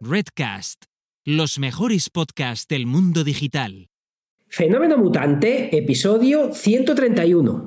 Redcast, los mejores podcasts del mundo digital. Fenómeno Mutante, episodio 131.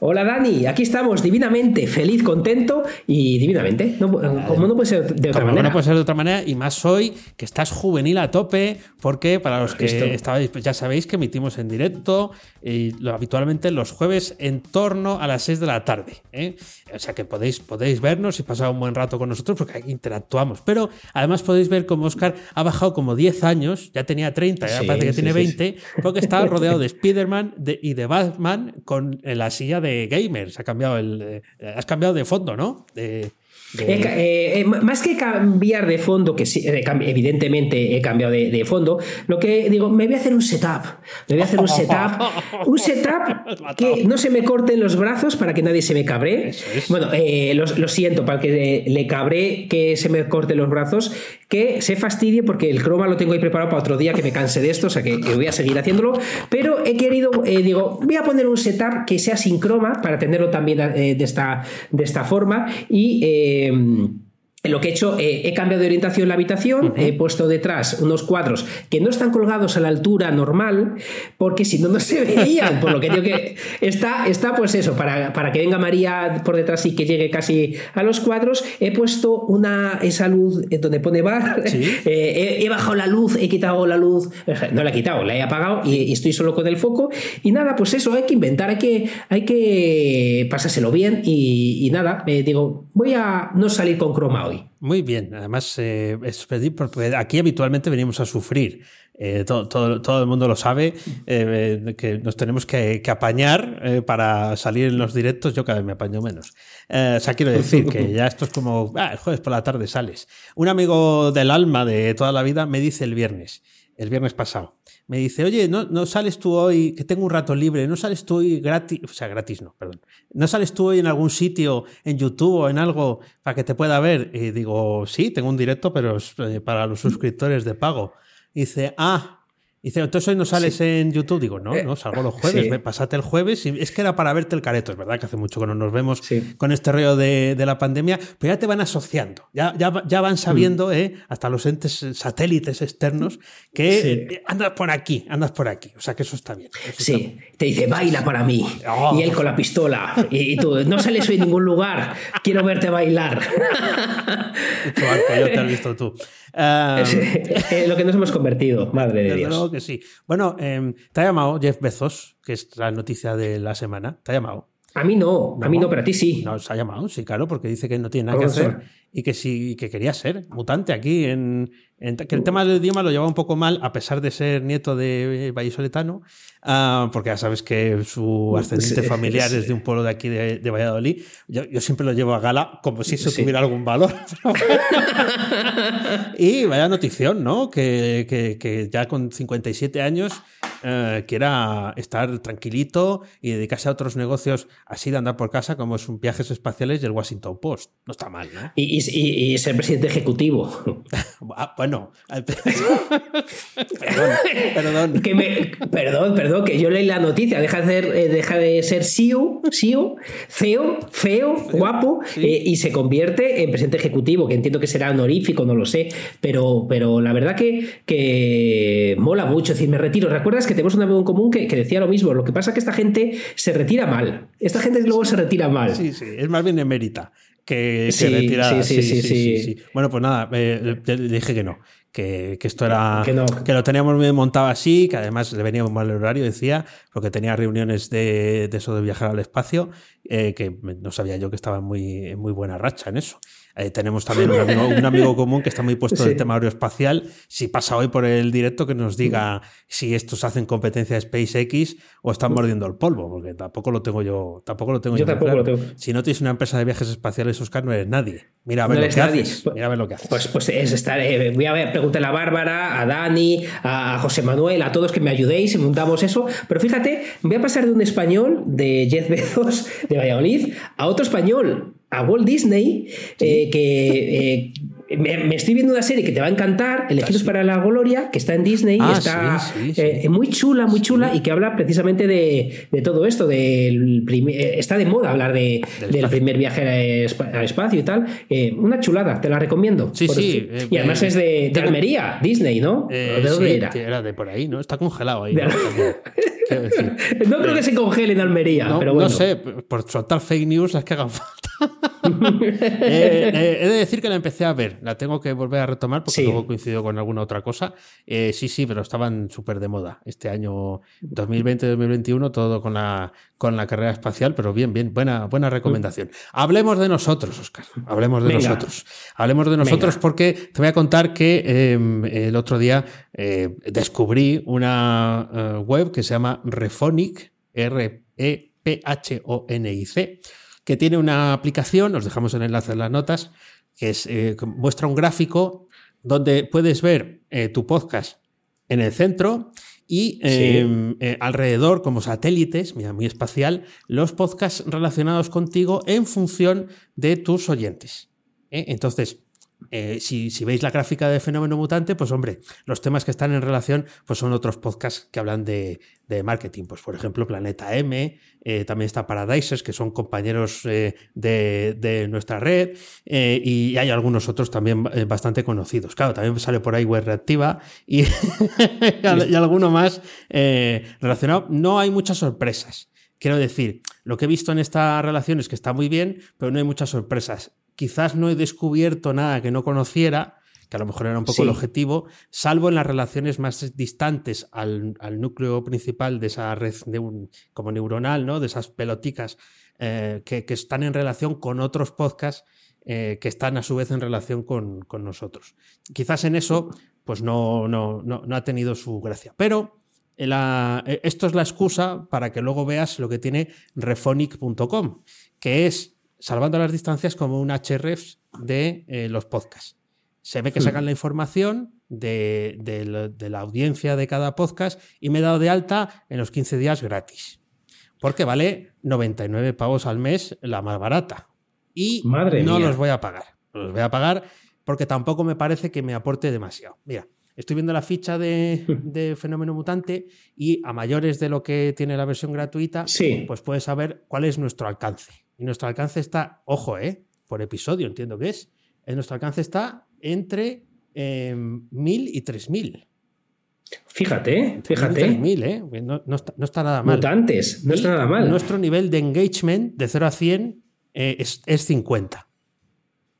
Hola Dani, aquí estamos divinamente, feliz, contento y divinamente. No, como no puede ser de otra manera. No puede ser de otra manera y más hoy que estás juvenil a tope porque para los que estabais, pues ya sabéis que emitimos en directo y lo, habitualmente los jueves en torno a las 6 de la tarde. ¿eh? O sea que podéis, podéis vernos y pasar un buen rato con nosotros porque aquí interactuamos. Pero además podéis ver como Oscar ha bajado como 10 años, ya tenía 30, ya parece que tiene 20, porque está rodeado de Spider-Man y de Batman con la silla de de gamers, ha cambiado el, eh, has cambiado de fondo, ¿no? De, eh, eh, más que cambiar de fondo, que eh, evidentemente he cambiado de, fondo, lo que digo, me voy a hacer un setup. Me voy a hacer un setup. Un setup que no se me corten los brazos para que nadie se me cabre. Bueno, lo, siento, para que le cabre que se me corten los brazos, que se fastidie porque el croma lo tengo ahí preparado para otro día que me canse de esto, o sea que, voy a seguir haciéndolo. Pero he querido, digo, voy a poner un setup que sea sin croma para tenerlo también de, esta, de esta forma y Em, lo que he hecho, eh, he cambiado de orientación en la habitación, he puesto detrás unos cuadros que no están colgados a la altura normal, porque si no, no se veían. Por lo que digo que está, está pues eso, para, para, que venga María por detrás y que llegue casi a los cuadros, he puesto una, esa luz donde pone bar, eh, he, bajado la luz, he quitado la luz, no la he quitado, la he apagado y, estoy solo con el foco. Y nada, pues eso, hay que inventar, hay que, hay que pasárselo bien y, nada, me digo, voy a no salir con croma hoy. Muy bien, además eh, es pedir porque aquí habitualmente venimos a sufrir. Eh, todo, todo, el mundo lo sabe, eh, que nos tenemos que, apañar para salir en los directos. Yo cada vez me apaño menos. o sea, quiero decir que ya esto es como ah, el jueves por la tarde sales. Un amigo del alma de toda la vida me dice el viernes, el viernes pasado, me dice, oye, ¿no, no sales tú hoy, que tengo un rato libre, no sales tú hoy gratis, o sea, gratis no, perdón, no sales tú hoy en algún sitio, en YouTube o en algo para que te pueda ver? Y digo, sí, tengo un directo, pero es eh, para los suscriptores de pago. Y dice, ah, dice, entonces hoy no sales en YouTube. Digo, no, eh, no, salgo los jueves. Me pasaste el jueves. Y es que era para verte el careto. Es verdad que hace mucho que no nos vemos con este rollo de, la pandemia, pero ya te van asociando. Ya, ya, ya van sabiendo, mm. eh, hasta los entes satélites externos, que eh, andas por aquí, andas por aquí. O sea que eso está bien. sí, te dice, baila para mí. Oh. Y él con la pistola. Y, tú, no sales hoy en ningún lugar. Quiero verte bailar. yo te has visto tú. Lo que nos hemos convertido, madre de Dios sí. Bueno, em, te ha llamado Jeff Bezos, que es la noticia de la semana. ¿Te ha llamado? A mí no, a mí no, pero a ti sí. Nos ha llamado, sí, claro, porque dice que no tiene nada que hacer y que sí, que quería ser mutante aquí en, que el tema del idioma lo lleva un poco mal, a pesar de ser nieto de vallisoletano, uh, porque ya sabes que su ascendiente familiar es de un pueblo de aquí de, Valladolid. Yo, siempre lo llevo a gala como si eso tuviera algún valor. y vaya notición, ¿no? Que, que, que ya con 57 años eh, quiera estar tranquilito y dedicarse a otros negocios así de andar por casa, como son viajes espaciales y el Washington Post. No está mal, ¿no? Y, y, y ser presidente ejecutivo. ah, bueno. perdón, perdón. perdón, perdón, que yo leí la noticia. Deja de ser, eh, deja de ser CEO, CEO, CEO, feo, guapo, eh, y se convierte en presidente ejecutivo, que entiendo que será honorífico, no lo sé. Pero, pero la verdad que, que mola mucho. Es decir, me retiro. ¿Recuerdas que tenemos un amigo en común que, decía lo mismo. Lo que pasa es que esta gente se retira mal. Esta gente luego se retira mal. Sí, sí, es más bien emérita que, que retirada. Sí sí sí, Bueno, pues nada, eh, le dije que no. Que, esto era. Que, lo teníamos bien montado así, que además le venía un mal horario, decía, porque tenía reuniones de, eso de viajar al espacio, eh, que no sabía yo que estaba muy, muy buena racha en eso. Eh, tenemos también un amigo, común que está muy puesto en el tema aeroespacial. Si pasa hoy por el directo, que nos diga si estos hacen competencia de SpaceX o están mordiendo el polvo, porque tampoco lo tengo yo. Tampoco lo tengo yo. tampoco lo tengo. Si no tienes una empresa de viajes espaciales, Oscar, no eres nadie. Mira a ver, No lo que nadie. haces. Mira a ver lo que haces. Pues, pues es estar. eh, voy a ver, preguntarle a Bárbara, a Dani, a, a José Manuel, a todos que me ayudéis y montamos eso. Pero fíjate, voy a pasar de un español de Jeff Bezos de Valladolid a otro español, a Walt Disney, eh, que. eh, me, me estoy viendo una serie que te va a encantar, Elegidos para la Gloria, que está en Disney, Ah, está sí, sí, sí. eh, muy chula, muy chula, y que habla precisamente de, de todo esto, del primer- eh, está de moda hablar de- Del primer viaje al espa- al espacio y tal. Eh, una chulada, te la recomiendo. Sí, Por sí, eso- eh, y además eh, es de, de Almería, Disney, ¿no? Eh, ¿O ¿De dónde era? que de por ahí, ¿no? Está congelado ahí. De- ¿no? Decir. No creo que se congele en Almería, No, pero no bueno. sé, por soltar fake news las que hagan falta. Eh, eh, he de decir que la empecé a ver, la tengo que volver a retomar porque Sí. luego coincidió con alguna otra cosa. Eh, sí, sí, pero estaban súper de moda este año 2020-2021, todo con la, con la carrera espacial, pero bien, bien, buena, buena recomendación. Hablemos de nosotros, Oscar, hablemos de Venga. nosotros. Hablemos de nosotros Venga. porque te voy a contar que eh, el otro día eh, descubrí una web que se llama Refonic, E R-E-P-H-O-N-I-C, que tiene una aplicación, os dejamos el enlace en las notas, que es, eh, muestra un gráfico donde puedes ver eh, tu podcast en el centro y eh, eh, alrededor, como satélites, mira, muy espacial, los podcasts relacionados contigo en función de tus oyentes. Entonces, eh, si, si veis la gráfica de Fenómeno Mutante, pues hombre, los temas que están en relación pues son otros podcasts que hablan de, de marketing. Pues por ejemplo, Planeta M, eh, también está Paradises, que son compañeros eh, de, de nuestra red, y hay algunos otros también bastante conocidos. Claro, también sale por ahí Web Reactiva y, y alguno más relacionado. No hay muchas sorpresas. Quiero decir, lo que he visto en esta relación es que está muy bien, pero no hay muchas sorpresas. Quizás no he descubierto nada que no conociera, que a lo mejor era un poco Sí. el objetivo, salvo en las relaciones más distantes al, al núcleo principal de esa red neu- como neuronal, ¿no? De esas peloticas eh, que, que están en relación con otros podcasts eh, que están a su vez en relación con, con nosotros. Quizás en eso, pues no, no, no, no ha tenido su gracia. Pero la- eh, esto es la excusa para que luego veas lo que tiene refonic.com, que es, salvando las distancias, como un href de eh, los podcasts. Se ve que sacan la información de, de la- de la audiencia de cada podcast y me he dado de alta en los 15 días gratis. Porque vale 99 pavos al mes la más barata. Y Madre no mía. los voy a pagar. Los voy a pagar porque tampoco me parece que me aporte demasiado. Mira, estoy viendo la ficha de, de Fenómeno Mutante y a mayores de lo que tiene la versión gratuita, Sí. pues puedes saber cuál es nuestro alcance. Y nuestro alcance está, ojo, ¿eh? por episodio, entiendo que es. Eh, Nuestro alcance está entre eh, 1000 y 3000. Fíjate, fíjate. 3000, ¿eh? No, no está, no está nada mal. Mutantes, no está nada mal. Nuestro nivel de engagement de 0 a 100 eh, es, es 50.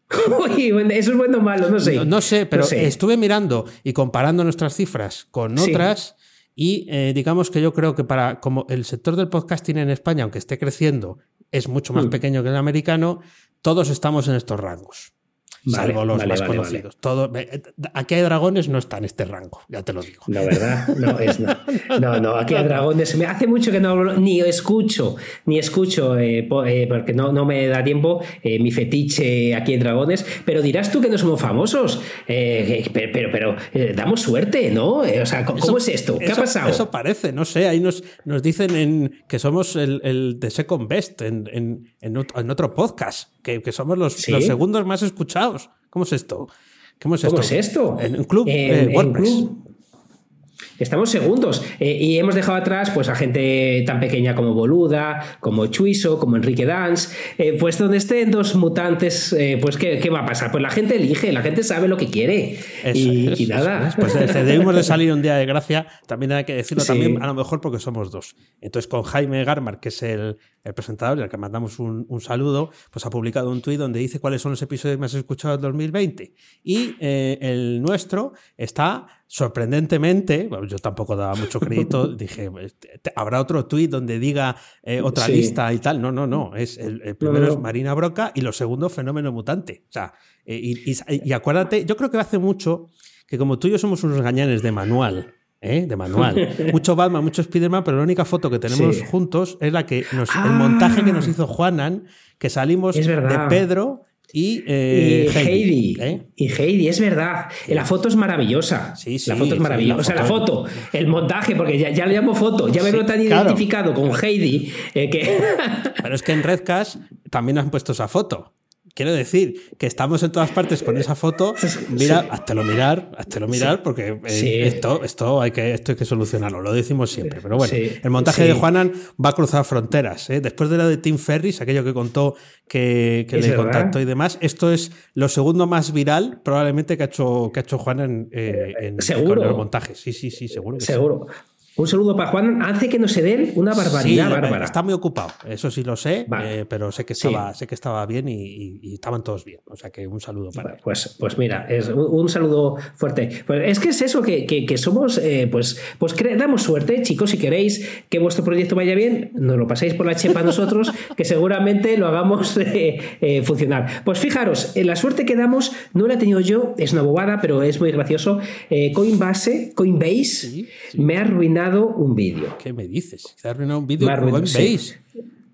Uy, eso es bueno o malo, no sé. No, no sé, pero sé. estuve mirando y comparando nuestras cifras con Sí. otras y eh, digamos que yo creo que para como el sector del podcasting en España, aunque esté creciendo, es mucho más Mm. pequeño que el americano, todos estamos en estos rangos. Vale, salvo los vale, más vale, conocidos. Todo, eh, aquí hay dragones, no está en este rango, ya te lo digo. No, ¿verdad? No, es no. No, no, aquí a dragones. Me hace mucho que no hablo, ni escucho, ni escucho, eh, eh, porque no, no me da tiempo eh, mi fetiche aquí en dragones. Pero dirás tú que no somos famosos. Eh, pero, pero, pero, damos suerte, ¿no? O sea, ¿cómo, Eso- cómo es esto? ¿Qué eso- ha pasado? Eso parece, no sé. Ahí nos, nos dicen en, que somos el, el de Second Best en, en- en ot- en otro podcast, que, que somos los, ¿Sí? los segundos más escuchados. ¿Cómo es esto? ¿Cómo es esto? ¿Cómo es esto? En un club eh, WordPress. club. Estamos segundos eh, y hemos dejado atrás pues, a gente tan pequeña como Boluda, como Chuiso, como Enrique Dance. Eh, pues donde estén dos mutantes, eh, pues ¿qué, qué va a pasar? Pues la gente elige, la gente sabe lo que quiere. Eso y, es, y eso nada. es. Pues debemos de salir un día de gracia, también hay que decirlo, Sí. también a lo mejor porque somos dos. Entonces con Jaime Garmar, que es el, el presentador y al que mandamos un, un saludo, pues ha publicado un tuit donde dice cuáles son los episodios más escuchados del 2020. Y el nuestro está sorprendentemente, yo tampoco daba mucho crédito, dije, pues, habrá otro tuit donde diga eh, otra Sí. lista y tal. No, no, no. Es el, el primero No, no. es Marina Broca y lo segundo, Fenómeno Mutante. O sea, eh, y, y- y acuérdate, yo creo que hace mucho que como tú y yo somos unos gañanes de manual, ¿eh? De manual. mucho Batman, mucho Spiderman, pero la única foto que tenemos Sí. juntos es la que nos, Ah. el montaje que nos hizo Juanan, que salimos de. Pedro y, eh, y Heidi. ¿eh? Y Heidi, es verdad. La foto es maravillosa. Sí, sí, la foto es sí, maravillosa. la o sea, la foto- el montaje, porque ya, ya le llamo foto. Ya me Sí, veo tan claro. identificado con Heidi eh, que. Pero es que en Redcast también han puesto esa foto. Quiero decir que estamos en todas partes con esa foto. Mira, Sí. háztelo mirar, háztelo mirar, porque eh, Sí. esto, esto, hay que, esto hay que solucionarlo. Lo decimos siempre. Pero bueno, el montaje de Juanan va a cruzar fronteras. ¿eh? Después de la de Tim Ferris, aquello que contó que, le verdad. contactó y demás, esto es lo segundo más viral probablemente que ha hecho, que ha hecho Juanan eh, en, Seguro. con los montajes. Sí, sí, sí, seguro. que sí. Seguro. Un saludo para Juan. Hace que no se den una barbaridad Sí, bárbara. Está muy ocupado, eso sí lo sé, Vale. eh, pero sé que Sí. estaba, sé que estaba bien y, y- y estaban todos bien. O sea que un saludo para él. Pues, pues mira, es un, un saludo fuerte. Pues es que es eso, que, que- que somos, eh, pues, pues damos suerte, chicos, si queréis que vuestro proyecto vaya bien, nos lo paséis por la chepa nosotros, que seguramente lo hagamos eh, eh, funcionar. Pues fijaros, eh, la suerte que damos no la he tenido yo, es una bobada, pero es muy gracioso. Eh, Coinbase, Coinbase sí. me ha arruinado un vídeo. ¿Qué me dices? ¿Te ha arruinado un vídeo arruinado,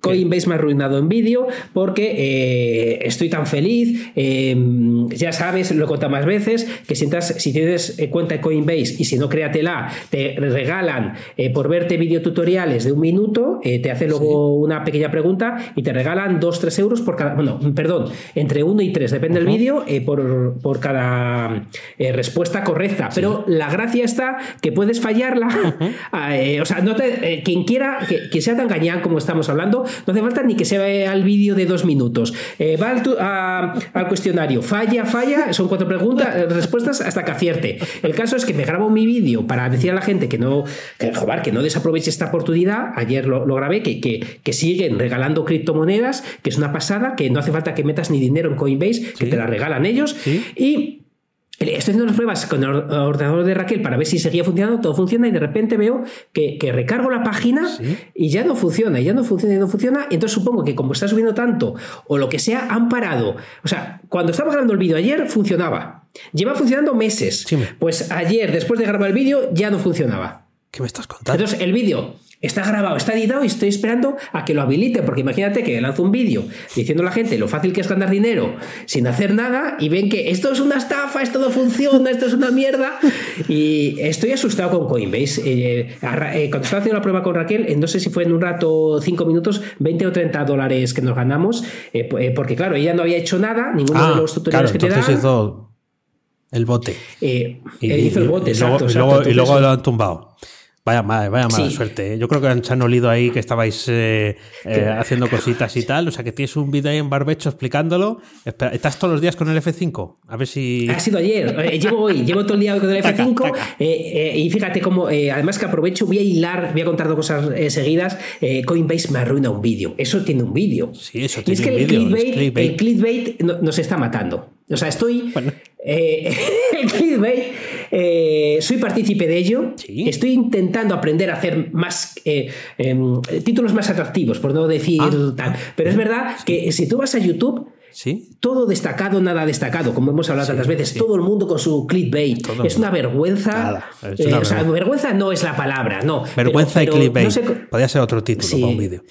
Coinbase? Me ha arruinado en vídeo porque eh, estoy tan feliz. eh, ya sabes, lo he contado más veces, que si, entras- si tienes eh, cuenta de Coinbase y si no, créatela, te regalan eh, por verte videotutoriales de un minuto, te hace luego una pequeña pregunta y te regalan 2-3 euros por cada. Bueno, perdón, entre 1 y 3, depende del vídeo, por, por cada respuesta correcta. Pero la gracia está que puedes fallarla. Ah, o sea, no te, quien quiera, que, que sea tan gañán como estamos hablando, no hace falta ni que se vea el vídeo de dos minutos. Eh, va al, tu- a- al cuestionario, falla, falla, son cuatro preguntas, eh, respuestas hasta que acierte. El caso es que me grabo mi vídeo para decir a la gente que no, que, joder, que no desaproveche esta oportunidad. Ayer lo, lo grabé, que, que, que siguen regalando criptomonedas, que es una pasada, que no hace falta que metas ni dinero en Coinbase, que Sí. te la regalan ellos. Sí. Y Estoy haciendo las pruebas con el or- ordenador de Raquel para ver si seguía funcionando, todo funciona y de repente veo que, que recargo la página Sí. y ya no funciona, y ya no funciona, y no funciona. Y entonces supongo que como está subiendo tanto o lo que sea, han parado. O sea, cuando estaba grabando el vídeo ayer funcionaba. Lleva funcionando meses. Sí. Pues ayer, después de grabar el vídeo, ya no funcionaba. ¿Qué me estás contando? Entonces el vídeo está grabado, está editado y estoy esperando a que lo habilite, porque imagínate que lanzo un vídeo diciendo a la gente lo fácil que es ganar dinero sin hacer nada y ven que esto es una estafa, esto no funciona, esto es una mierda. Y estoy asustado con Coinbase. Eh, Ra- eh, cuando estaba haciendo la prueba con Raquel, eh, no sé si fue en un rato, 5 minutos, 20 o 30 dólares que nos ganamos, eh, eh, porque claro, ella no había hecho nada, ninguno de los tutoriales Ah, claro, que te dan. entonces hizo el bote. eh, él hizo el bote, y exacto, y exacto. luego- y Entonces- luego lo han tumbado. Vaya mala, vaya mala Sí. suerte. ¿eh? Yo creo que han- se han olido ahí que estabais eh, eh, haciendo cositas y tal. O sea, que tienes un vídeo ahí en barbecho explicándolo. Espera, ¿Estás todos los días con el F5? A ver si. Ha sido ayer, eh, llevo hoy, llevo todo el día con el Taca, F5 taca. eh, eh, y fíjate cómo, además que aprovecho, voy a hilar, voy a contar dos cosas seguidas, Coinbase me arruina un vídeo, eso tiene un vídeo. Sí, eso Y es tiene que un el vídeo, es clickbait, clickbait. el clickbait no- nos está matando. O sea, estoy... Bueno. Eh, el clickbait, eh, soy partícipe de ello, Sí. estoy intentando aprender a hacer más eh, em, títulos más atractivos, por no decir Ah, tal. Pero es verdad que si tú vas a YouTube, Sí. todo destacado, nada destacado, como hemos hablado tantas veces, todo el mundo con su clickbait. Todo es una vergüenza. Nada, es eh, o sea, vergüenza. vergüenza no es la palabra, no. Vergüenza Pero- y clickbait. no sé co- Podría ser otro título Sí. para un vídeo.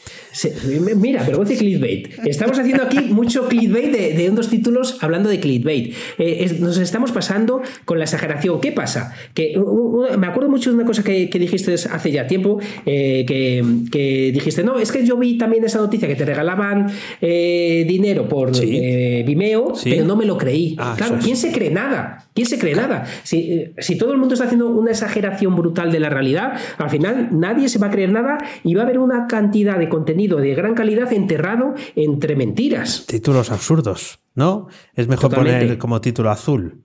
Mira, vergüenza y clickbait. Estamos haciendo aquí mucho clickbait de, de unos títulos hablando de clickbait. Eh, es- nos estamos pasando con la exageración. ¿Qué pasa? Que me acuerdo mucho de una cosa que, que dijiste hace ya tiempo, eh, que, que dijiste, no, es que yo vi también esa noticia que te regalaban dinero por Sí. eh, Vimeo, Sí. pero no me lo creí. Ah, claro, es. ¿quién se cree nada? ¿Quién se cree nada? Si, eh, si todo el mundo está haciendo una exageración brutal de la realidad, al final nadie se va a creer nada y va a haber una cantidad de contenido de gran calidad enterrado entre mentiras. Títulos absurdos, ¿no? Es mejor Totalmente. poner como título azul.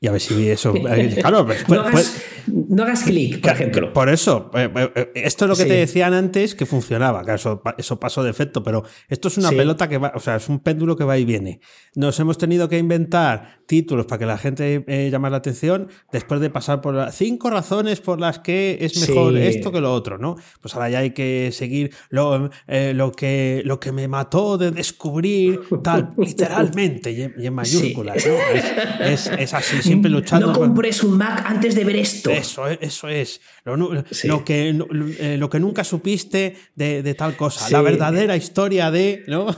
Y a ver si eso. eh, Claro, pues, pues- no hagas, no hagas clic, por ejemplo. Por eso, eh, eh, esto es lo que Sí. te decían antes que funcionaba, claro, eso, eso pasó de efecto, pero esto es una Sí. pelota que va, o sea, es un péndulo que va y viene. Nos hemos tenido que inventar títulos para que la gente eh, llame la atención después de pasar por las cinco razones por las que es mejor Sí. esto que lo otro, ¿no? Pues ahora ya hay que seguir lo, eh, lo, que, lo que me mató de descubrir, tal, literalmente, y en, y en mayúsculas, ¿no? Es, es- es así, siempre luchando. no con- compres un Mac antes de ver esto. eso es, eso es. Lo, nu- Sí. lo que, lo que nunca supiste de, de tal cosa. Sí. La verdadera historia de. ¿no?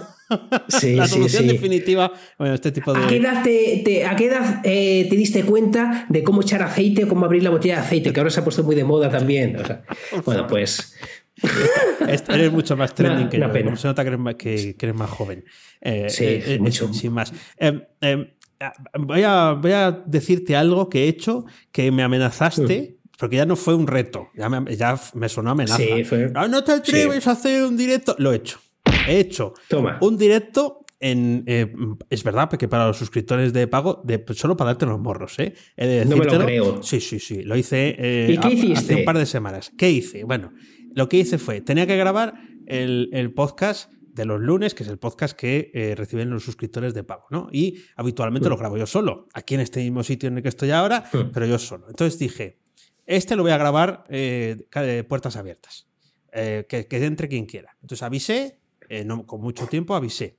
Sí, la solución definitiva. Bueno, este tipo de. ¿A qué edad, te, te- a qué edad, eh, te diste cuenta de cómo echar aceite o cómo abrir la botella de aceite? Que ahora se ha puesto muy de moda también. O sea, bueno, pues. Es- Eres mucho más trending que una yo. Se nota que eres más, que- que eres más joven. Eh, Sí, eh, mucho. Sin más. Eh, eh, voy, a, voy a decirte algo que he hecho que me amenazaste. Porque ya no fue un reto, ya me, ya me sonó amenaza. Sí, fue- "Ah, no te atreves a hacer un directo. Lo he hecho. He hecho Toma. un directo en. eh, es verdad, porque para los suscriptores de pago, de, solo para darte los morros, ¿eh? He de No me lo creo. Sí, sí, sí. Lo hice. eh, ¿Y qué hiciste? Hace un par de semanas. ¿Qué hice? Bueno, lo que hice fue, tenía que grabar el, el podcast de los lunes, que es el podcast que eh, reciben los suscriptores de pago, ¿no? Y habitualmente Mm. lo grabo yo solo, aquí en este mismo sitio en el que estoy ahora, Mm. pero yo solo. Entonces dije, este lo voy a grabar eh, de puertas abiertas, eh, que, que entre quien quiera. Entonces avisé, eh, no, con mucho tiempo avisé,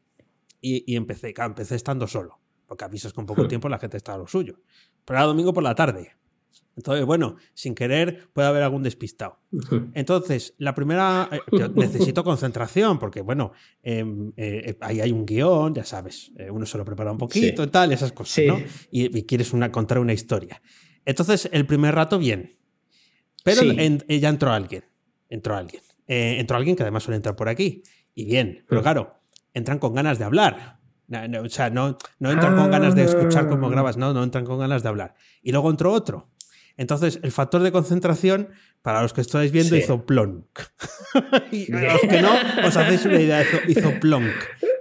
y, y empecé, claro, empecé estando solo, porque avisas con poco Hmm. tiempo la gente está a lo suyo. Pero era domingo por la tarde. Entonces, bueno, sin querer puede haber algún despistado. Entonces, la primera. eh, necesito concentración, porque, bueno, em, eh, ahí hay un guion, ya sabes. eh, uno se lo prepara un poquito Sí. y tal, esas cosas, Sí. ¿no? Y, y quieres una, contar una historia. Entonces, el primer rato, bien. Pero Sí. en- eh, ya entró alguien. Entró alguien. Eh, entró alguien que además suele entrar por aquí. Y bien. Pero Mm. claro, entran con ganas de hablar. No, no, o sea, no, no entran con ganas de escuchar cómo Ah. grabas, no, no entran con ganas de hablar. Y luego entró otro. Entonces, el factor de concentración, para los que estáis viendo, Sí. hizo plonk. y a los que no, os hacéis una idea, hizo, hizo plonk.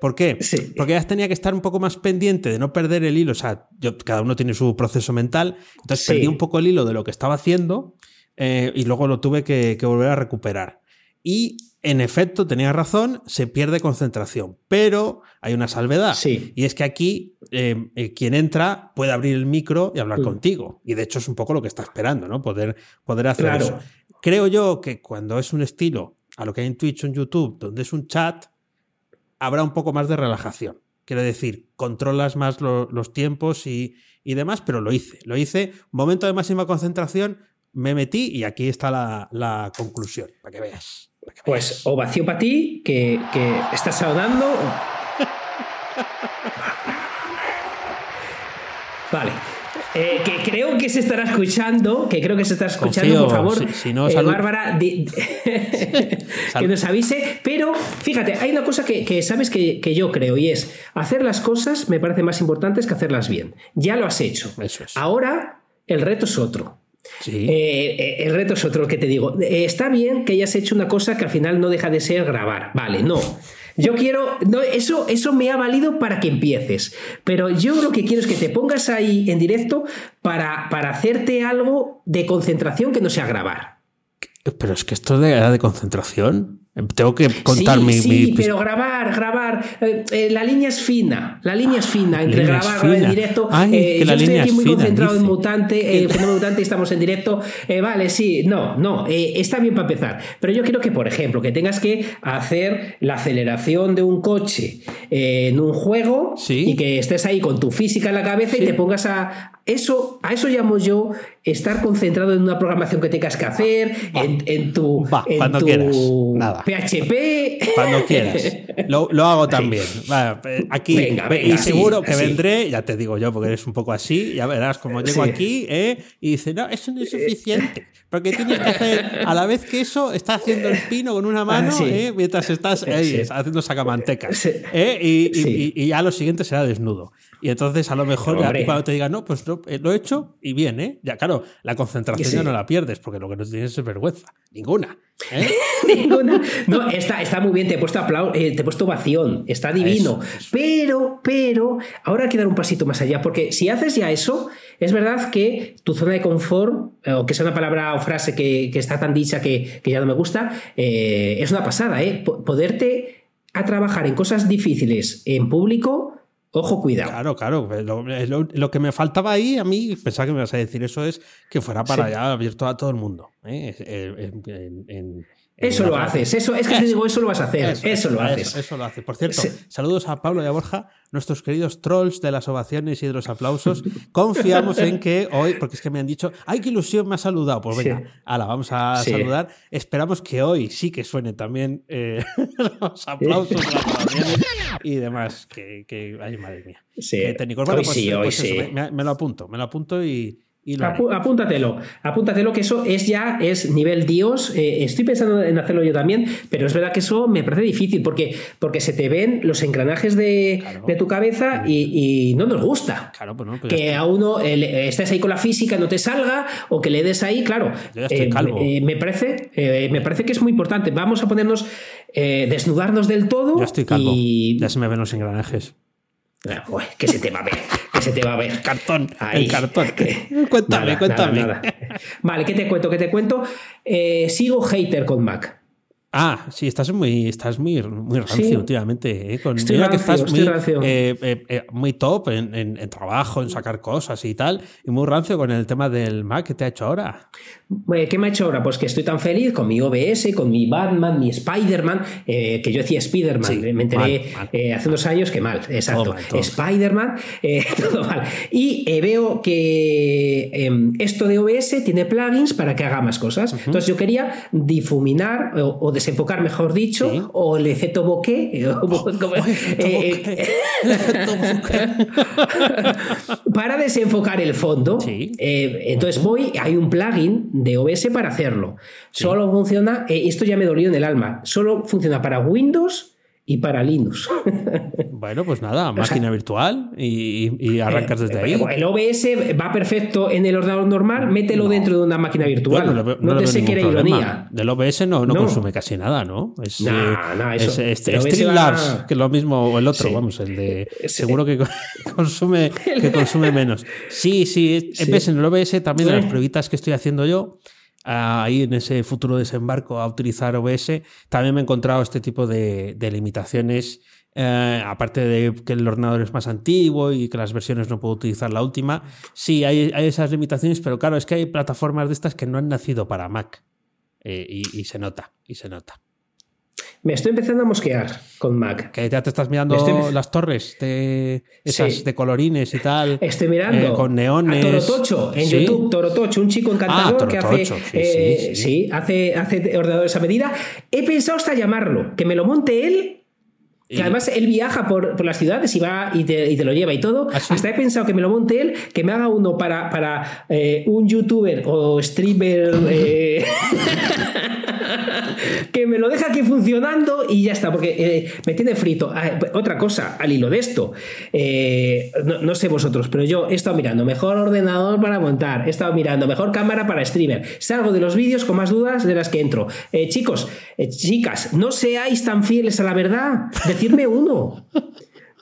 ¿Por qué? Sí. Porque ya tenía que estar un poco más pendiente de no perder el hilo. O sea, yo, cada uno tiene su proceso mental. Entonces Sí. perdí un poco el hilo de lo que estaba haciendo eh, y luego lo tuve que, que volver a recuperar. Y en efecto, tenía razón, se pierde concentración. Pero hay una salvedad. Sí. Y es que aquí eh, eh, quien entra puede abrir el micro y hablar Mm. contigo. Y de hecho es un poco lo que está esperando, ¿no? Poder, poder hacer Claro. eso. Creo yo que cuando es un estilo a lo que hay en Twitch o en YouTube, donde es un chat, habrá un poco más de relajación. Quiero decir, controlas más lo- los tiempos y, y demás, pero lo hice. Lo hice, momento de máxima concentración, me metí y aquí está la, la conclusión, para que veas. Pues ovación para ti, que, que estás saludando. Vale. Eh, que creo que se estará escuchando, que creo que se está escuchando, Confío, por favor. si- si no, eh. Bárbara, di- que nos avise. Pero fíjate, hay una cosa que, que sabes que, que yo creo y es hacer las cosas me parece más importantes que hacerlas bien. Ya lo has hecho. Eso es. Ahora el reto es otro. Sí. Eh, eh, el reto es otro que te digo. Eh, está bien que hayas hecho una cosa que al final no deja de ser grabar. Vale, no. Yo quiero. No, eso, eso me ha valido para que empieces. Pero yo lo que quiero es que te pongas ahí en directo para, para hacerte algo de concentración que no sea grabar. Pero es que esto de, de concentración. Tengo que contar sí, mi, sí, mi- pero grabar, grabar. eh, eh, la línea es fina. La línea es fina entre grabar, grabar en fina. directo. Ay, eh, que la yo estoy línea aquí es muy fina, concentrado en mutante, fenómeno mutante y estamos en directo. Vale, sí, no, no. está bien para empezar. Pero yo quiero que, por ejemplo, que tengas que hacer la aceleración de un coche en un juego Sí. y que estés ahí con tu física en la cabeza y te pongas a. Eso, a eso llamo yo estar concentrado en una programación que tengas que hacer, en, en tu, Va, en cuando tu quieras. Nada. PHP. Cuando quieras. Lo, lo hago también. Vale, eh, aquí. Venga, venga, y seguro que así. vendré, ya te digo yo, porque eres un poco así, ya verás como llego Sí. aquí ¿eh? y dice, no, eso no es suficiente. Porque tienes que hacer, a la vez que eso, estás haciendo el pino con una mano Ah, sí. ¿eh? mientras estás Sí. haciendo sacamantecas. Sí. ¿eh? Y, y- Sí. y- y ya lo siguiente será desnudo. Y entonces a lo mejor ya cuando te diga, no, pues no, eh, lo he hecho y bien, ¿eh? Ya claro, la concentración Sí. ya no la pierdes, porque lo que no tienes es vergüenza. Ninguna. ¿eh? Ninguna. No, está, está muy bien, te he puesto aplau- eh, te he puesto ovación, está divino. Eso, eso. Pero, pero, ahora hay que dar un pasito más allá, porque si haces ya eso, es verdad que tu zona de confort, eh, o que sea una palabra o frase que, que está tan dicha que, que ya no me gusta, eh, es una pasada, ¿eh? Po- Poderte a trabajar en cosas difíciles en público, ojo, cuidado. Claro, claro. Lo, lo- lo que me faltaba ahí, a mí, pensaba que me ibas a decir eso, es que fuera para Sí. allá abierto a todo el mundo. ¿eh? Eh, En, en- en- Eso lo haces, eso, es que te digo, eso lo vas a hacer, eso, lo haces. Eso, lo haces. Por cierto, saludos a Pablo y a Borja, nuestros queridos trolls de las ovaciones y de los aplausos. Confiamos en que hoy, porque es que me han dicho, ¡ay, qué ilusión me ha saludado! Pues venga, ala, vamos a saludar. Esperamos que hoy sí que suene también eh, los aplausos, las ovaciones y demás. Que, que, ay, madre mía. Sí, técnicos. hoy pues, sí, hoy pues sí. me, me lo apunto, me lo apunto y apúntatelo, apúntatelo que eso es ya es nivel Dios. Eh, estoy pensando en hacerlo yo también, pero es verdad que eso me parece difícil porque, porque se te ven los engranajes de, tu cabeza y, no nos gusta. Claro, pues pues que a uno eh, estés ahí con la física, no te salga o que le des ahí, claro. Eh, me parece, me parece que es muy importante. Vamos a ponernos, desnudarnos del todo. Ya estoy calvo. Y... Ya se me ven los engranajes. Que se te va a ver se te va a ver. Cartón, el cartón. cuéntame, cuéntame. Vale, ¿qué te cuento? ¿Qué te cuento? Eh, sigo hater con Mac. Ah, sí, estás muy, estás muy, muy rancio últimamente. ¿eh? estoy rancio, que estás muy, eh, eh, eh, muy top en, en, trabajo, en sacar cosas y tal, y muy rancio con el tema del Mac que te ha hecho ahora. ¿Qué me ha hecho ahora? Pues que estoy tan feliz con mi OBS, con mi Batman, mi Spider-Man, que yo decía Spider-Man, me enteré hace unos años que mal, exacto. Spider-Man, todo mal. Y veo que em, esto de OBS tiene plugins para que haga más cosas. Entonces yo quería difuminar o, o desenfocar, mejor dicho, o el efecto bokeh. para desenfocar el fondo. Eh, entonces voy, hay un plugin de OBS para hacerlo. Solo funciona, eh, esto ya me dolió en el alma, solo funciona para Windows y para Linux. Bueno, pues nada, máquina virtual y, arrancas desde ahí. El OBS va perfecto en el ordenador normal, mételo dentro de una máquina virtual. no, te sé qué era ironía. Del OBS no, no, consume casi nada, ¿no? Es, nah, eso, es, Streamlabs, que es lo mismo, o el otro, vamos, el de. Seguro que consume, que consume menos. Sí, sí, ves en el OBS también de las pruebitas que estoy haciendo yo ahí en ese futuro desembarco a utilizar OBS, también me he encontrado este tipo de, limitaciones. Eh, aparte de que el ordenador es más antiguo y que las versiones no puedo utilizar la última, sí, hay, esas limitaciones, pero claro, es que hay plataformas de estas que no han nacido para Mac eh, y se nota, y se nota. Me estoy empezando a mosquear con Mac. Que ya te estás mirando las torres de esas de colorines y tal. Estoy mirando eh, con neones. A Torotocho en YouTube, Torotocho, un chico encantador ah, que hace, eh, sí, hace, hace ordenadores a medida. He pensado hasta llamarlo, que me lo monte él que además él viaja por, las ciudades y va y te, lo lleva y todo. ¿Ah, Hasta he pensado que me lo monte él, que me haga uno para, para eh, un youtuber o streamer que me lo deja aquí funcionando y ya está, porque eh, me tiene frito. Ah, otra cosa, al hilo de esto, eh, no, sé vosotros, pero yo he estado mirando mejor ordenador para montar, he estado mirando mejor cámara para streamer. Salgo de los vídeos con más dudas de las que entro. Eh, chicos, chicas, no seáis tan fieles a la verdad. Decidme uno.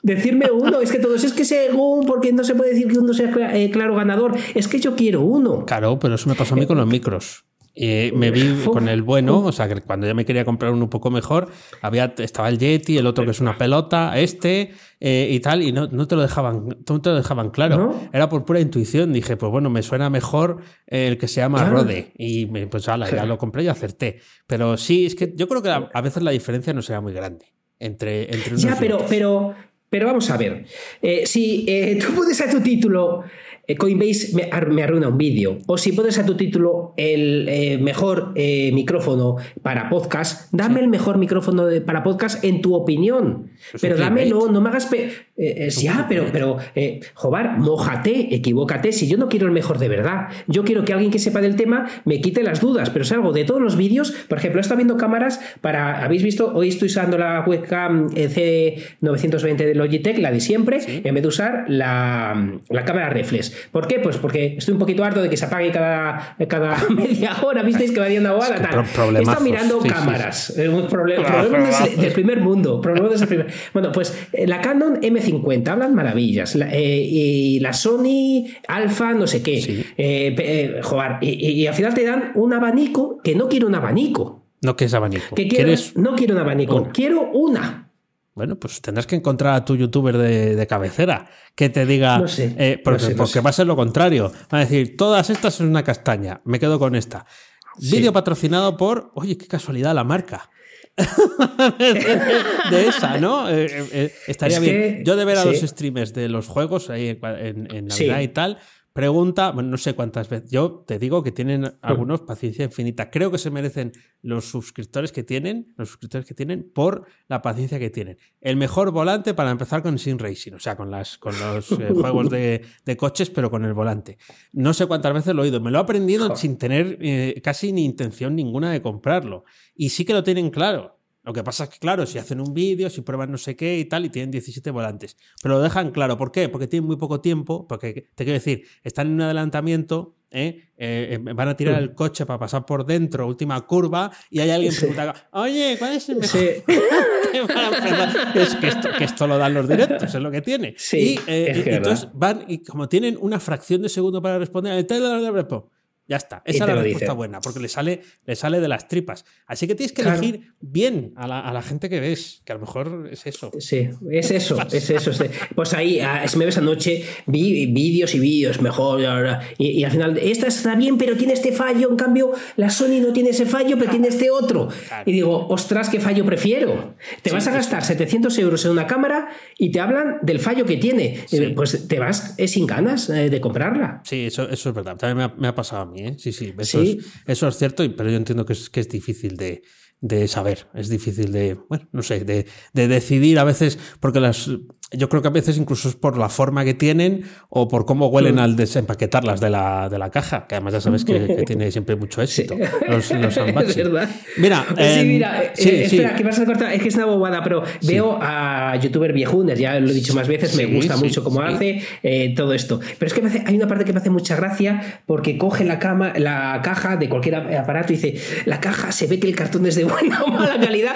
Decirme uno, es que todos es que según, porque no se puede decir que uno sea claro ganador, es que yo quiero uno. Claro, pero eso me pasó a mí con los micros. Y me vi con el bueno, o sea, que cuando ya me quería comprar uno un poco mejor, había, estaba el Yeti, el otro que es una pelota, este eh, y tal, y no, no, te lo dejaban, no te lo dejaban claro. Era por pura intuición. Dije, pues bueno, me suena mejor el que se llama Rode. Y me, pues ala, ya lo compré y acerté. Pero sí, es que yo creo que a, veces la diferencia no será muy grande entre, entre Ya, pero, pero, pero vamos a ver. Eh, si eh, tú pones a tu título eh, Coinbase me, arruina un vídeo. O si pones a tu título el mejor micrófono para podcast, dame el mejor micrófono para podcast en tu opinión. pero dámelo, no me hagas. Ya, pero, pero Jobar, mojate, equivócate. Si yo no quiero el mejor de verdad, yo quiero que alguien que sepa del tema me quite las dudas. Pero es algo de todos los vídeos. Por ejemplo, he estado viendo cámaras para. ¿Habéis visto? Hoy estoy usando la webcam C920 de Logitech, la de siempre, en vez de usar la, la cámara reflex. ¿Por qué? Pues porque estoy un poquito harto de que se apague cada, cada media hora, visteis que va dando agua. He estado mirando cámaras. Sí, problemas del primer mundo. Problemas primer... Bueno, pues eh, la Canon M50, hablan maravillas. Eh, y la Sony Alpha, no sé qué. Eh, y, al final te dan un abanico que no quiero un abanico. No, que es abanico. no quiero un abanico, quiero una. Bueno, pues tendrás que encontrar a tu youtuber de, cabecera que te diga. Eh, porque, va a ser lo contrario. Va a decir, todas estas son una castaña, me quedo con esta. Vídeo patrocinado por, oye, qué casualidad la marca. de, esa, ¿no? Eh, eh, eh, estaría bien. Yo de ver a los streamers de los juegos ahí en, en, Navidad y tal, pregunta, bueno, no sé cuántas veces. Yo te digo que tienen algunos paciencia infinita. Creo que se merecen los suscriptores que tienen, los suscriptores que tienen, por la paciencia que tienen. El mejor volante para empezar con Sim Racing, o sea, con, las, con los juegos de, coches, pero con el volante. No sé cuántas veces lo he oído. Me lo he aprendido sin tener casi ni intención ninguna de comprarlo. Y sí que lo tienen claro. Lo que pasa es que, claro, si hacen un vídeo, si prueban no sé qué y tal, y tienen 17 volantes. Pero lo dejan claro. ¿Por qué? Porque tienen muy poco tiempo, porque te quiero decir, están en un adelantamiento, ¿eh? Eh, eh, van a tirar el coche para pasar por dentro, última curva, y hay alguien que pregunta, oye, ¿cuál es el mejor? es que esto, que esto, lo dan los directos, es lo que tiene. Sí, y, entonces van, y como tienen una fracción de segundo para responder, el ya está. Esa es la respuesta buena, porque le sale, le sale de las tripas. Así que tienes que elegir bien a la, gente que ves, que a lo mejor es eso. Sí, es eso, es eso. Pues ahí, si me ves anoche, vi vídeos y vídeos mejor. Y, y, al final, esta está bien, pero tiene este fallo. En cambio, la Sony no tiene ese fallo, pero tiene este otro. Y digo, ostras, ¿qué fallo prefiero? Te vas a gastar 700 euros en una cámara y te hablan del fallo que tiene. Pues te vas sin ganas eh, de comprarla. Sí, eso, eso es verdad. También me ha pasado a mí. ¿Eh? Sí, sí, eso, Es, eso es cierto, pero yo entiendo que es, que es difícil de, de saber, es difícil de, bueno, no sé, de, de, decidir a veces, porque las, yo creo que a veces incluso es por la forma que tienen o por cómo huelen mm. al desempaquetarlas de la, de la caja, que además ya sabes que, tiene siempre mucho éxito. Los, los es verdad. Mira, sí, em, mira, eh, espera, que vas a cortar, es que es una bobada, pero veo a youtuber viejunes, ya lo he dicho más veces, me gusta mucho cómo hace eh, todo esto. Pero es que hay una parte que me hace mucha gracia porque coge la, cama, la caja de cualquier aparato y dice, la caja se ve que el cartón es de buena o mala calidad.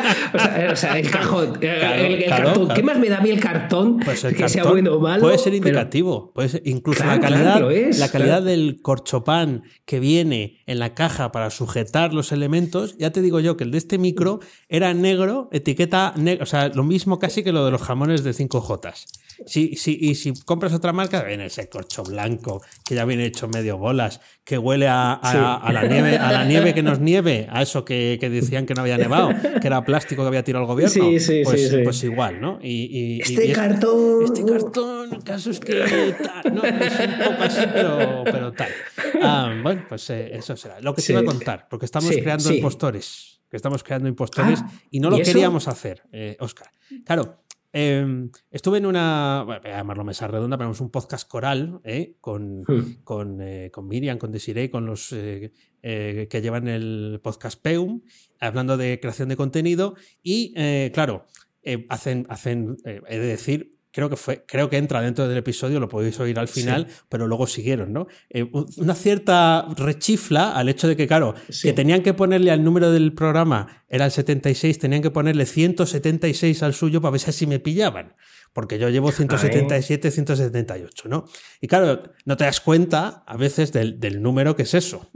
O sea, el cajón, el, cartón, ¿qué más me da a mí el cartón? Pues que sea bueno o malo. Puede ser indicativo. Puede ser, incluso la calidad, la calidad del corchopán que viene en la caja para sujetar los elementos. Ya te digo yo que el de este micro era negro, etiqueta negra. O sea, lo mismo casi que lo de los jamones de 5J. Sí, sí, y si compras otra marca, viene ese corcho blanco que ya viene hecho medio bolas, que huele a, la nieve, a la nieve que nos nieve, a eso que, decían que no había nevado, que era plástico que había tirado el gobierno. Sí, sí, pues, pues igual, ¿no? Y, este cartón. Este cartón, el caso es que tal, no, es un poco así, pero, tal. Ah, bueno, pues eh, eso será. Lo que te iba a contar, porque estamos creando impostores. Que estamos creando impostores ah, y no lo queríamos hacer, Oscar. Eh, claro, Em, estuve en una, bueno, voy a llamarlo mesa redonda, pero es un podcast coral ¿eh? con, hmm. con, eh, con, Miriam, con Desiree, con los eh, que llevan el podcast Peum, hablando de creación de contenido. Y claro, hacen, hacen he de decir, creo que fue, creo que entra dentro del episodio, lo podéis oír al final, pero luego siguieron, ¿no? Eh, una cierta rechifla al hecho de que, claro, que tenían que ponerle al número del programa, era el 76, tenían que ponerle 176 al suyo para ver si me pillaban. Porque yo llevo 177, 178, ¿no? Y claro, no te das cuenta a veces del, número que es eso.